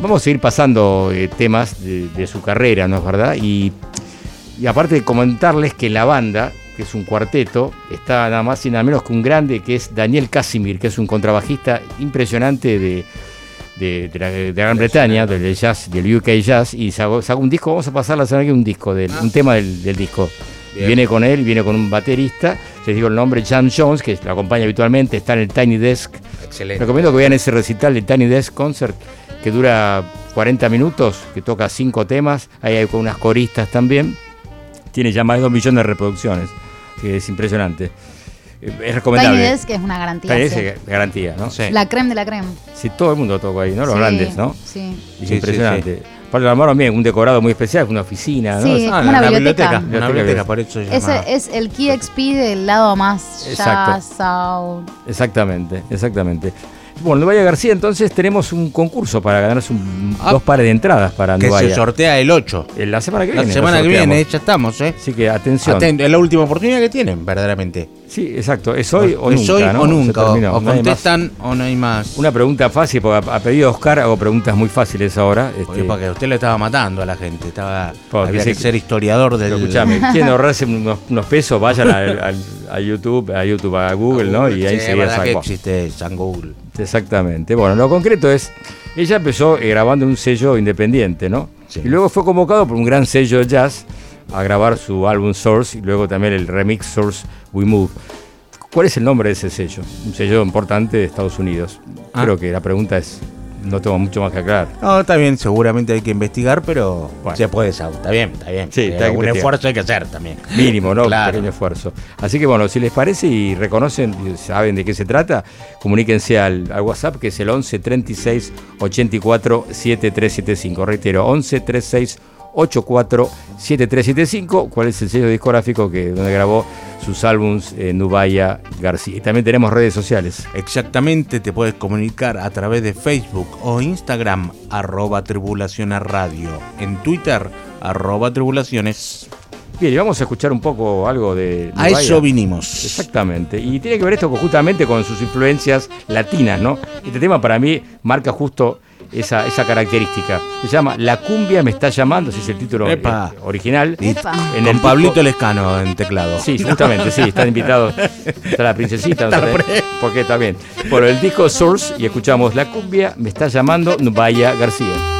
Vamos a ir pasando eh, temas de, su carrera, ¿no es verdad? Y, y aparte de comentarles que la banda, que es un cuarteto, está nada más y nada menos que un grande, que es Daniel Casimir, que es un contrabajista impresionante de, de, la, Gran Bretaña, del jazz, del UK Jazz, y sacó, un disco, vamos a pasar la semana que un disco, del, un tema del, disco. Viene con él, viene con un baterista, les digo el nombre, Jan Jones, que lo acompaña habitualmente, está en el Tiny Desk. Excelente. Recomiendo que vean ese recital del Tiny Desk Concert, que dura 40 minutos, que toca cinco temas, ahí hay con unas coristas también. Tiene ya más de 2 millones de reproducciones, que es impresionante es recomendable. Tiny que es una garantía. Tiny es garantía, ¿no? La creme de la creme. Sí, todo el mundo tocó ahí, ¿no? Los grandes, ¿no? Sí. Es impresionante. Para lo armaron bien, un decorado muy especial, una oficina, ¿no? Sí, ah, una, biblioteca. Una biblioteca, por eso se Ese es el Key XP del lado más jazz, sound. Exactamente, exactamente. Bueno, Nubaya García, entonces tenemos un concurso para ganarse ah. dos pares de entradas para Que se sortea el 8. La semana que viene. La semana que viene, ya estamos, ¿eh? Así que atención. es la última oportunidad que tienen, verdaderamente. Sí, exacto. ¿Es hoy o ¿Es nunca? hoy ¿no? o nunca? O, no contestan o no hay más. Una pregunta fácil, porque a pedido de Oscar hago preguntas muy fáciles ahora. Este... Porque usted le estaba matando a la gente. Estaba, había que ser historiador del. Escuchame, (laughs) quieren ahorrarse unos, pesos, vayan a, YouTube, a YouTube, a Google, ¿no? Y ahí sí, se que existe San Google. Exactamente. Bueno, lo concreto es, ella empezó eh, grabando en un sello independiente, ¿no? Y luego fue convocado por un gran sello de jazz a grabar su álbum Source y luego también el remix Source We Move. ¿Cuál es el nombre de ese sello? Un sello importante de Estados Unidos. Ah. Creo que la pregunta es, no tengo mucho más que aclarar. No, está bien, seguramente hay que investigar, pero se puede saber. Está bien, está bien. Sí, está un esfuerzo hay que hacer también. Mínimo, ¿no? Claro. Un pequeño esfuerzo. Así que bueno, si les parece y reconocen, y saben de qué se trata, comuníquense al, al, WhatsApp que es el 11 36 84 7375. Reitero, 11 36 847375, cuál es el sello discográfico que donde grabó sus álbums eh, Nubaya García. Y también tenemos redes sociales. Exactamente, te puedes comunicar a través de Facebook o Instagram, arroba tribulaciones radio. En Twitter, arroba tribulaciones. Bien, y vamos a escuchar un poco algo de... A eso vinimos. Exactamente. Y tiene que ver esto justamente con sus influencias latinas, ¿no? Este tema para mí marca justo esa, esa característica. Se llama La cumbia me está llamando, ese es el título eh, original. En el Pablito Lescano en teclado. Sí, justamente, sí, están invitados. Está la princesita, no porque está bien. Por el disco Source y escuchamos La cumbia me está llamando Vaya García.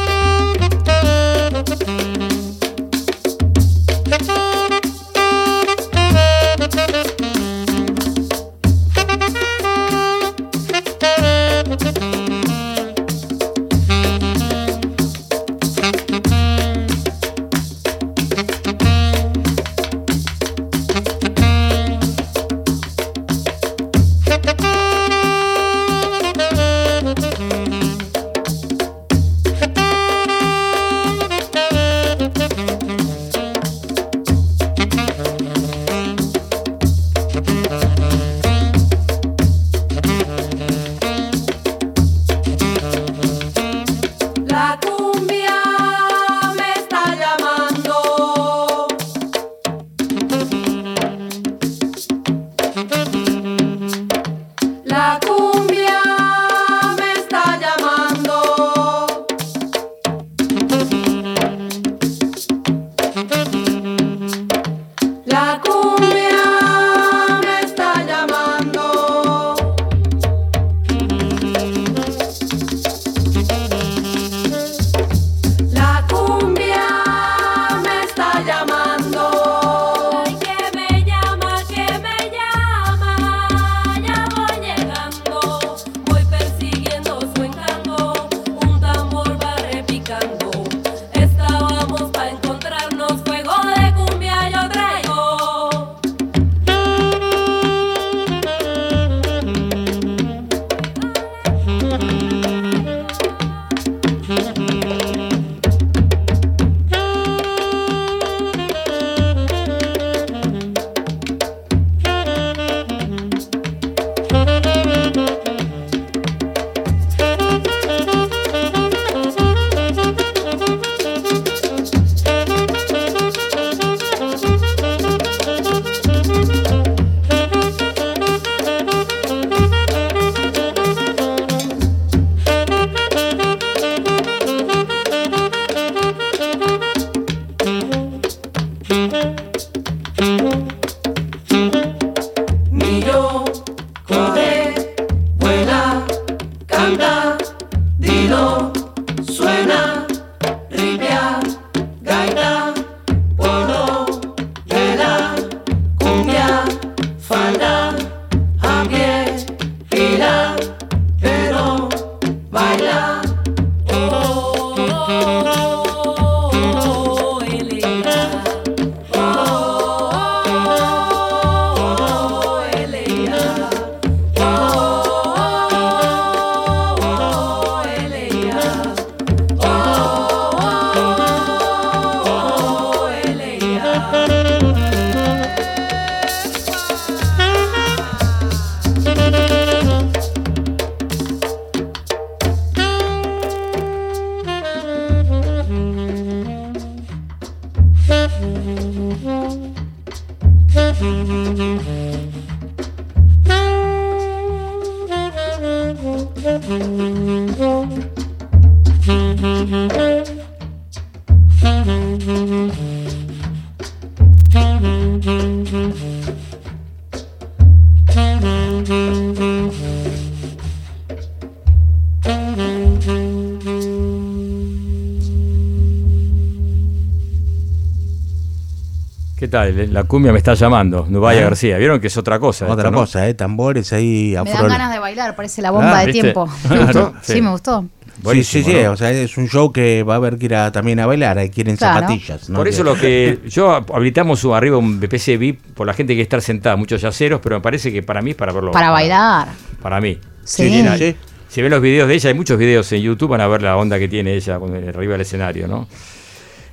Está, la cumbia me está llamando, Nubaya ah. García. Vieron que es otra cosa. Otra cosa, ¿eh? Tambores ahí Me dan ganas de bailar, parece la bomba de tiempo. (laughs) gustó? Sí. me gustó. sí, sí, sí, o sea, es un show que va a haber que ir también a bailar, hay que ir en zapatillas. Por eso lo que yo habilitamos arriba un BPC VIP por la gente que estar sentada, muchos yaceros, pero me parece que para mí es para verlo. Para, bailar. Para mí. Sí. sí. Si ven los videos de ella, hay muchos videos en YouTube, van a ver la onda que tiene ella arriba del escenario, ¿no?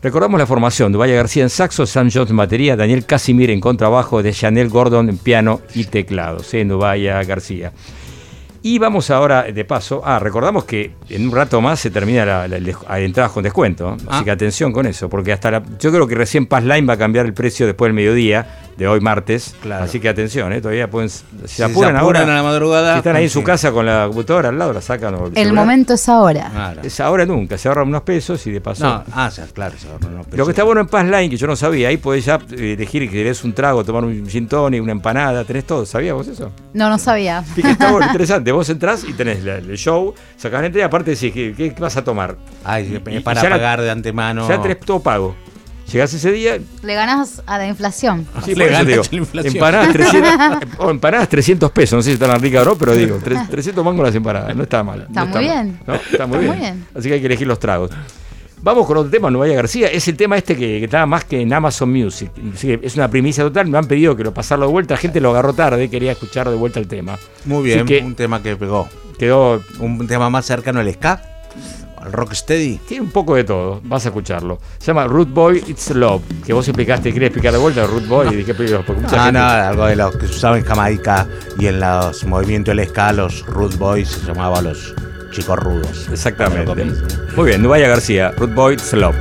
Recordamos la formación, Dubaya García en saxo, Sam Jones en batería, Daniel Casimir en contrabajo, de Chanel Gordon en piano y teclados, en Dubaya García. Y vamos ahora, de paso, ah, recordamos que en un rato más se termina la, la, entradas con descuento, así ah. que atención con eso, porque hasta la, yo creo que recién Passline va a cambiar el precio después del mediodía, de hoy martes. Así que atención, ¿eh? todavía pueden. Si, apuran, ahora, a la madrugada. Si están ahí en su casa con la computadora al lado, la sacan. el, momento es ahora. Es ahora nunca. Se ahorran unos pesos y de paso. No, ah, claro, se ahorran unos pesos. Lo que está bueno en Passline, que yo no sabía, ahí podés ya eh, elegir que querés un trago, tomar un gin tonic, una empanada, tenés todo. ¿Sabías vos eso? No, no sabía. (laughs) Fíjate, está bueno, (laughs) interesante. Vos entrás y tenés el show, sacás gente y aparte decís, ¿qué, ¿qué, vas a tomar? Ay, para pagar de antemano. Ya tenés todo pago. Llegás ese día. Le ganas a la inflación. Sí, le ganas a la inflación. Empanadas 300, (laughs) o empanadas 300 pesos, no sé si están ricas o no, pero digo, 300 (laughs) mangos las empanadas, no está mal. Está, muy, bien. está muy bien. Así que hay que elegir los tragos. Vamos con otro tema, Nueva García. Es el tema este que, está más que en Amazon Music. es una primicia total. Me han pedido que lo pasarlo de vuelta. La gente lo agarró tarde, quería escuchar de vuelta el tema. Muy bien, un tema que pegó. Quedó. Un tema más cercano al ska rocksteady? Tiene un poco de todo, vas a escucharlo. Se llama Root Boy It's Love, que vos explicaste, querías explicar de vuelta Root Boy y dije, porque mucha ah, no, algo de los que se usaba en Jamaica y en los movimientos del ska, los Root Boys se llamaban los chicos rudos. Exactamente. Muy bien, Nubaya García, Root Boy It's Love.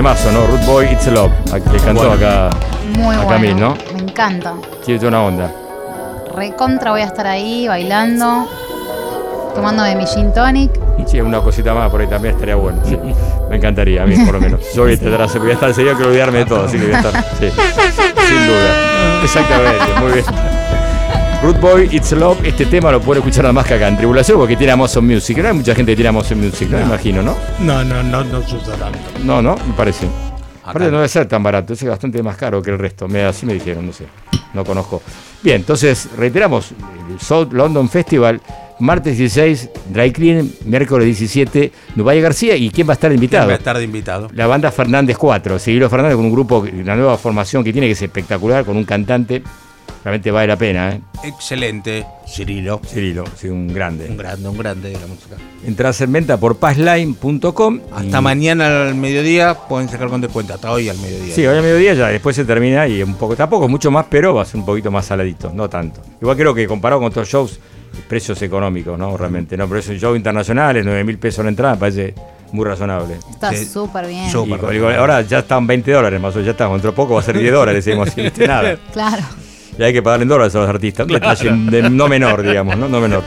Temazo, ¿no? Root Boy It's Love, que cantó acá Muy a bueno. ¿no? Me encanta. Tiene una onda. Recontra voy a estar ahí bailando, tomando de mi gin tonic. Sí, una cosita más por ahí también estaría bueno. sí. (laughs) Me encantaría, a mí por lo menos. Yo voy a hacer, voy a estar enseguida, quiero olvidarme de todo, así que voy a estar. Sí, sin duda. Exactamente, muy bien. Root Boy, It's Love, este tema lo pueden escuchar nada más que acá en Tribulación porque tiene Amazon Music. No hay mucha gente que tiene Amazon Music, no, me imagino, ¿no? No, no, no, no se usa tanto. No, no, me parece. Aparte no debe ser tan barato, es bastante más caro que el resto. Me, así me dijeron, no sé, no conozco. Bien, entonces reiteramos, el South London Festival, martes 16, Dry Clean, miércoles 17, Nubaya García, ¿y quién va a estar invitado? Va a estar de invitado. La banda Fernández 4, Sigilo Fernández con un grupo, una nueva formación que tiene que ser espectacular, con un cantante, realmente vale la pena, ¿eh? Excelente, Cirilo. Cirilo, sí, un grande. Un grande, un grande de la música. Entrás en venta por passline.com. Hasta mañana al mediodía pueden sacar con descuento, hasta hoy al mediodía. Sí, hoy al mediodía ya, después se termina y un poco, tampoco mucho más, pero va a ser un poquito más saladito, no tanto. Igual creo que comparado con otros shows, precios económicos, ¿no? Realmente, no, pero es un show internacional, 9 mil pesos la entrada, me parece muy razonable. Está súper bien. Y digo, ahora ya están 20 dólares más o menos, ya está, dentro de poco va a ser 10 dólares, decimos, sin este nada. (laughs) Claro. Y hay que pagarle en dólares a los artistas. Un detalle de no menor, digamos, ¿no? No menor.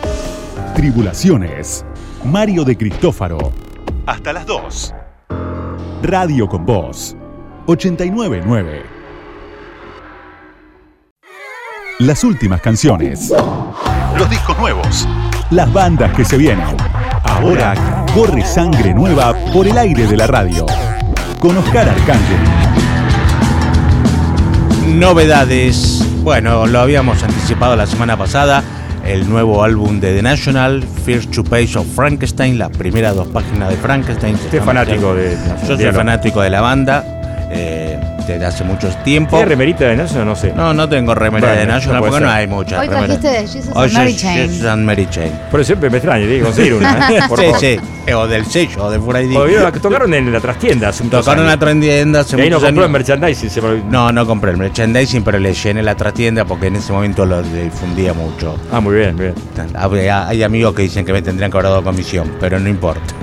Tribulaciones. Mario de Cristófaro. Hasta las 2. Radio con Voz. 899. Las últimas canciones. Los discos nuevos. Las bandas que se vienen. Ahora corre sangre nueva por el aire de la radio. Con Oscar Arcángel. Novedades. Bueno, lo habíamos anticipado la semana pasada. El nuevo álbum de The National, First Two Pages of Frankenstein, las primeras dos páginas de Frankenstein. De Yo soy fanático de la banda. Eh, desde hace mucho tiempo. ¿Tiene remerita de National? No sé. No, no tengo remera Bueno, de National no porque no hay muchas Hoy remeras. trajiste de Jesus Hoy and Mary Chain. Jesus and Mary Chain. Pero siempre me extraña, tiene que conseguir una. (laughs) ¿eh? Por sí, favor. sí. Eh, O del sello, o de Friday. O vieron, tocaron en la trastienda hace muchos Tocaron en años. la trastienda hace Y ahí no muchos compró el años. merchandising. Se me... No, no compré el merchandising, pero le llené la trastienda porque en ese momento lo difundía mucho. Ah, muy bien, bien. Hay, hay amigos que dicen que me tendrían que haber dado comisión, pero no importa.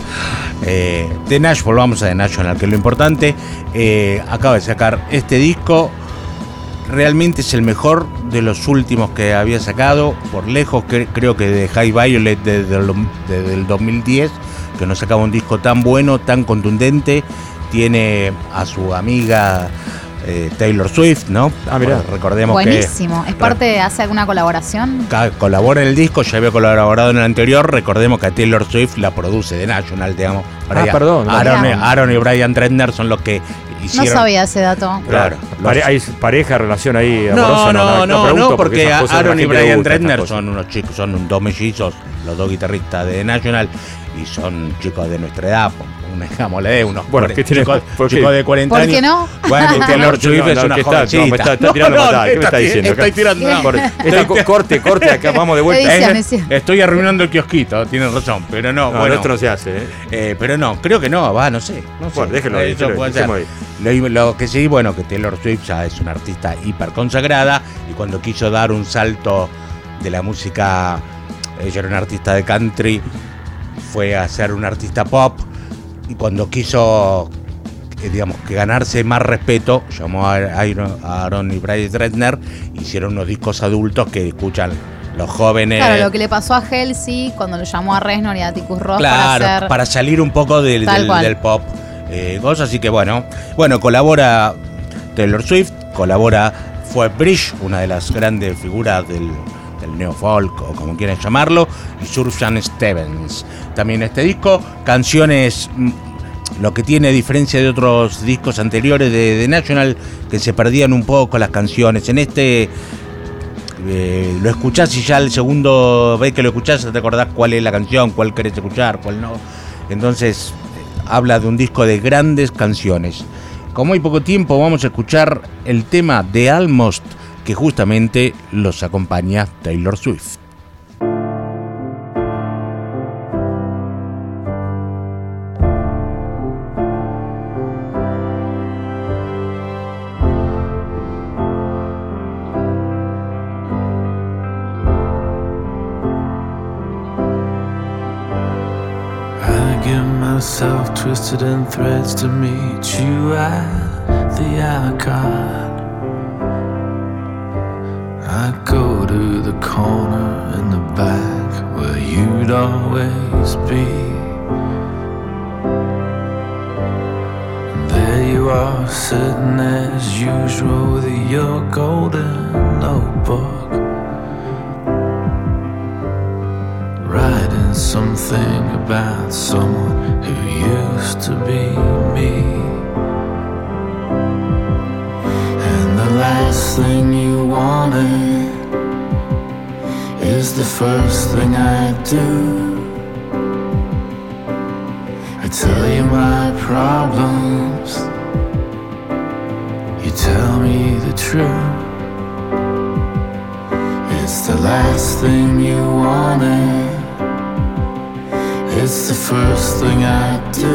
Eh, de Nash, volvamos a The National, que es lo importante. eh, acaba de sacar este disco. Realmente es el mejor de los últimos que había sacado. Por lejos, cre- creo que de High Violet desde el, desde el 2010, que no sacaba un disco tan bueno, tan contundente. Tiene a su amiga eh, Taylor Swift, ¿no? Ah, mirá. Recordemos que Buenísimo. ¿Es parte de hace alguna colaboración? Colabora en el disco, ya había colaborado en el anterior. Recordemos que a Taylor Swift la produce de National, digamos. Ah, perdón. Aaron y Brian Trentner son los que No sabía ese dato. Claro. Pare- ¿Hay pareja, relación ahí amorosa? No, no, no, pregunto no, porque la Aaron y Brian cosas. son unos chicos, son dos mellizos, los dos guitarristas de National, y son chicos de nuestra edad, un digámosle de unos Bueno, ¿qué tiene- chicos, por qué? chicos de 40 ¿Por años. qué no? Bueno, (laughs) No, Swift no, es no, una ¿qué está? No, jovencita. me está- está tirando patada, ¿qué me está diciendo? Estoy tirando. Por- co- (laughs) corte, corte, acá vamos de vuelta. Edición, Eh. Estoy arruinando el kiosquito, tienes razón, pero no, No, bueno. esto no se hace, ¿eh? Eh, pero no, creo que no, va, no sé. No sé. Bueno, déjelo ahí, Eso déjelo, puede dejemos ser. Lo, lo que sí, bueno, que Taylor Swift ya es una artista hiper consagrada y cuando quiso dar un salto de la música, ella era una artista de country, fue a ser una artista pop cuando quiso, eh, digamos, que ganarse más respeto, llamó a Aaron, y Brian Redner, hicieron unos discos adultos que escuchan los jóvenes. Claro, lo que le pasó a Halsey cuando lo llamó a Reznor y a Ticus Ross Claro, para hacer... para salir un poco del, del- del pop. Eh, cosas, así que bueno. Bueno, colabora Taylor Swift, colabora fue Bridge, una de las grandes figuras del, neofolk o como quieran llamarlo, y Sufjan Stevens. También este disco, canciones, mm, lo que tiene a diferencia de otros discos anteriores de, de National, que se perdían un poco las canciones. En este eh, lo escuchás y ya el segundo vez que lo escuchás te acordás cuál es la canción, cuál querés escuchar, cuál no. Entonces eh, habla de un disco de grandes canciones. Como hay poco tiempo vamos a escuchar el tema de Almost que justamente los acompaña Taylor Swift. Twisted in threads to meet you at the icon. I go to the corner in the back where you'd always be. There you are, sitting as usual with your golden notebook. Writing something about someone who used to be me. Last thing you wanted is the first thing I do. I tell you my problems, you tell me the truth. It's the last thing you wanted, it's the first thing I do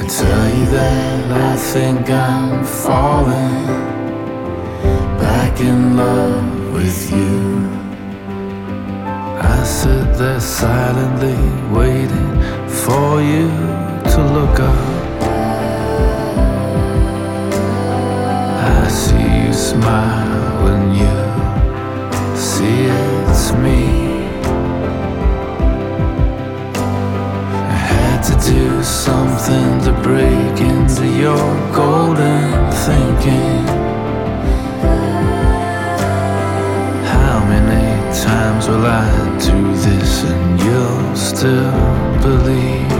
I tell you that I think I'm falling back in love with you. I sit there silently waiting for you to look up. I see you smile when you see it's me. To do something to break into your golden thinking. How many times will I do this and you'll still believe?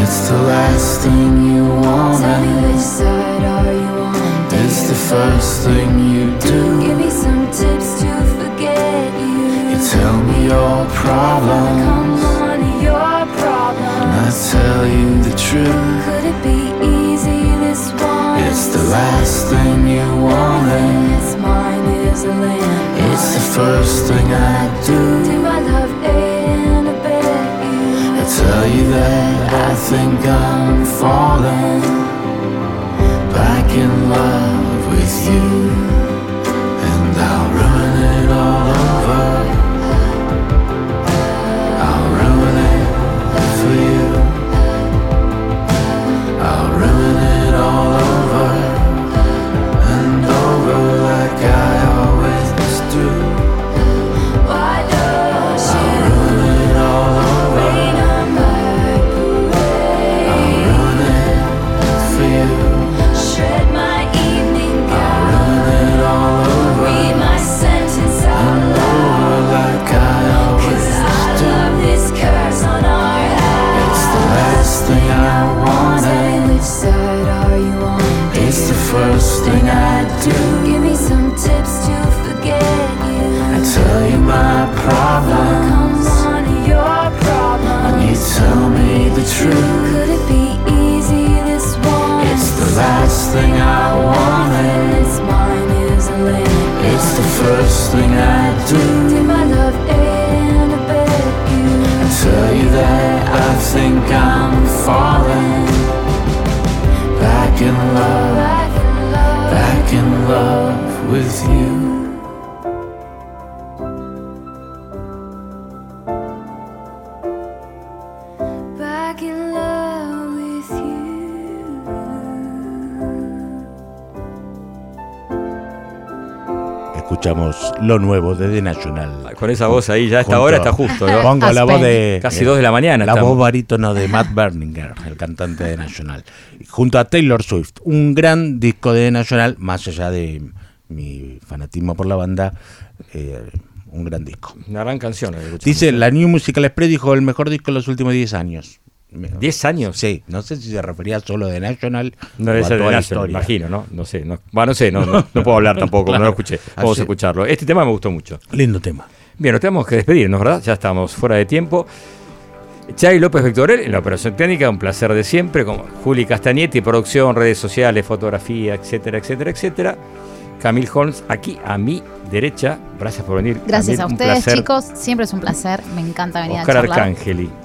It's the last thing you want. Tell me which side are you on? It's the first thing you do. Give me some tips to forget you. You tell me your problem tell you the truth. Could it be easy this one? It's the last thing you wanted. It's mine is a land. It's the first thing I do. Do my love and abet you? I tell you that I think I'm falling back in love with you, thing I want and it's mine is a limit. It's the first thing I do. Did my love you I tell you that I think I'm falling back in love, back in love with you. Lo nuevo de The National. Con esa voz ahí, ya a esta hora está justo, ¿no? Pongo la voz de. Casi dos de la mañana. La voz barítono de Matt Berninger, el cantante de National. Junto a Taylor Swift. Un gran disco de The National, más allá de mi fanatismo por la banda. Eh, un gran disco. Una gran canción. Dice, la New Musical Express dijo el mejor disco de los últimos 10 años. ¿10 años? Sí, no sé si se refería solo de National. No debe ser de National, imagino, ¿no? No sé, no, bueno, no sé, no, no, puedo hablar (laughs) tampoco, no lo escuché. Vamos a escucharlo. Este tema me gustó mucho. Lindo tema. Bien, nos tenemos que despedirnos, ¿verdad? Ya estamos fuera de tiempo. Chay López Vectorel en la operación técnica, un placer de siempre, como Juli Castagnetti, producción, redes sociales, fotografía, etcétera, etcétera, etcétera. Camil Holmes, aquí a mi derecha. Gracias por venir. Gracias a ustedes, chicos. Siempre es un placer. Me encanta venir Oscar a charlar. Arcángeli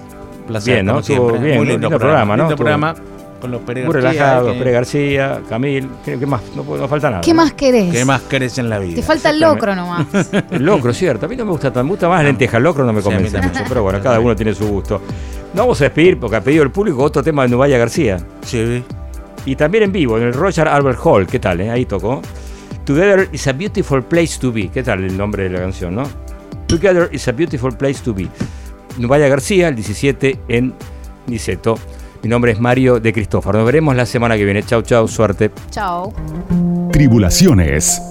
placer. Bien, ¿no? Siempre. Bien, muy lindo, programa, ¿no? Lindo programa. con los Pérez Muy relajado, Pérez García, Camil, ¿qué, más? No, no, falta nada. ¿Qué más querés? ¿Qué más querés en la vida? Te falta el locro nomás. (laughs) el locro, cierto. A mí no me gusta tanto, me gusta más la lenteja, el locro no me convence mucho, pero bueno, cada uno tiene su gusto. No vamos a despedir porque ha pedido el público otro tema de Nubaya García. Sí. Y también en vivo, en el Roger Albert Hall, ¿qué tal? Eh? Ahí tocó. Together is a beautiful place to be. ¿Qué tal el nombre de la canción, no? Together is a beautiful place to be. Nubaya García, el 17 en Niceto. Mi nombre es Mario de Cristófaro. Nos veremos la semana que viene. Chau, chau, suerte. Chau. Tribulaciones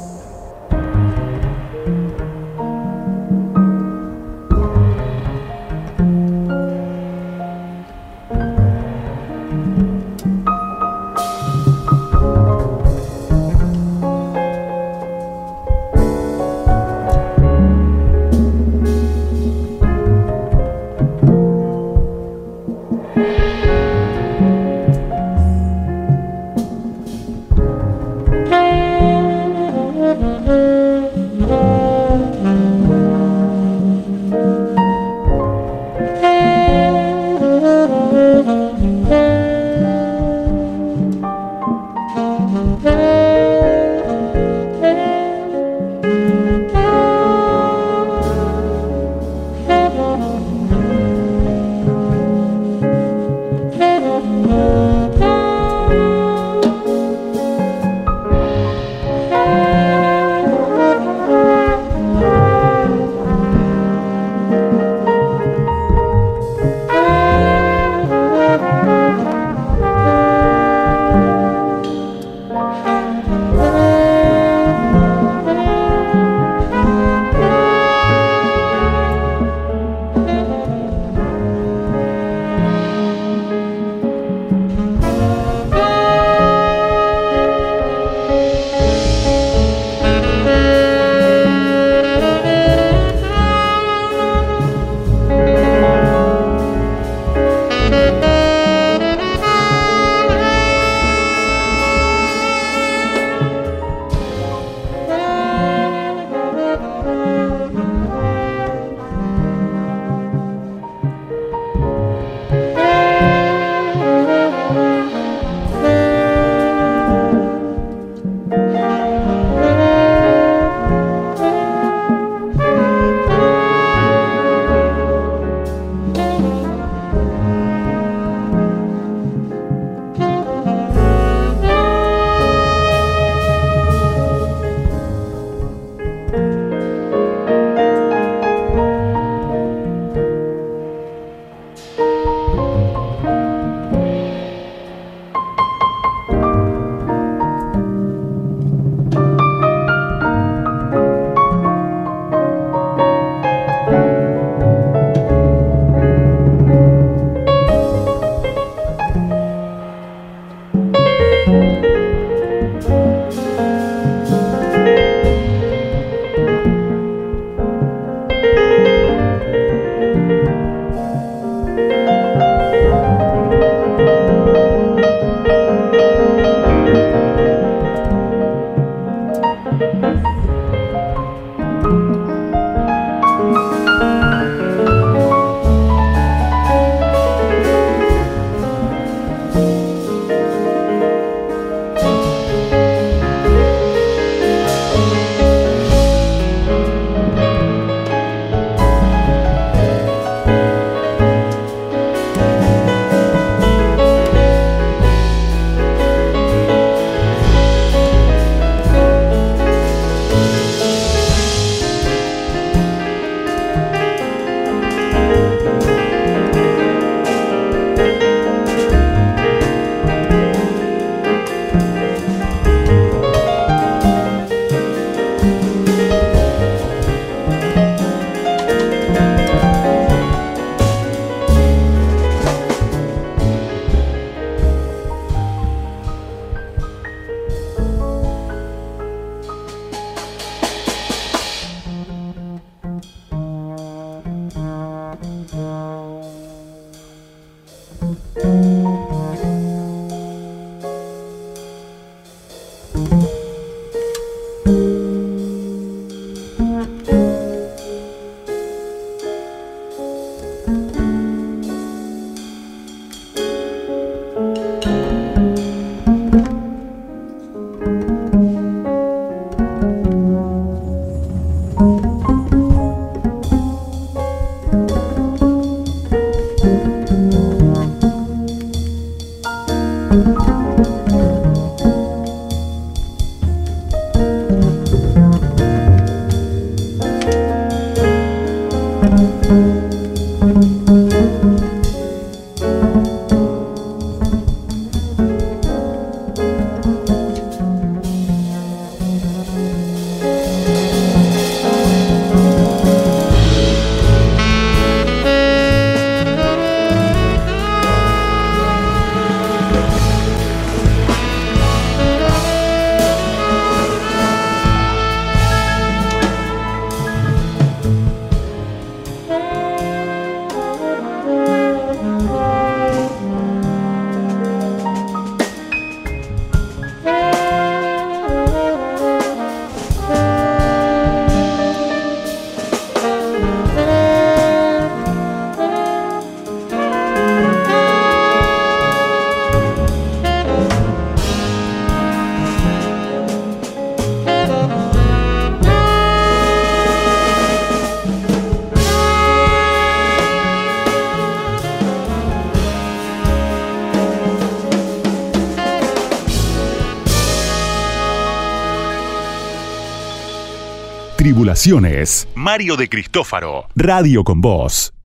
Mario de Cristófaro. Radio con Voz.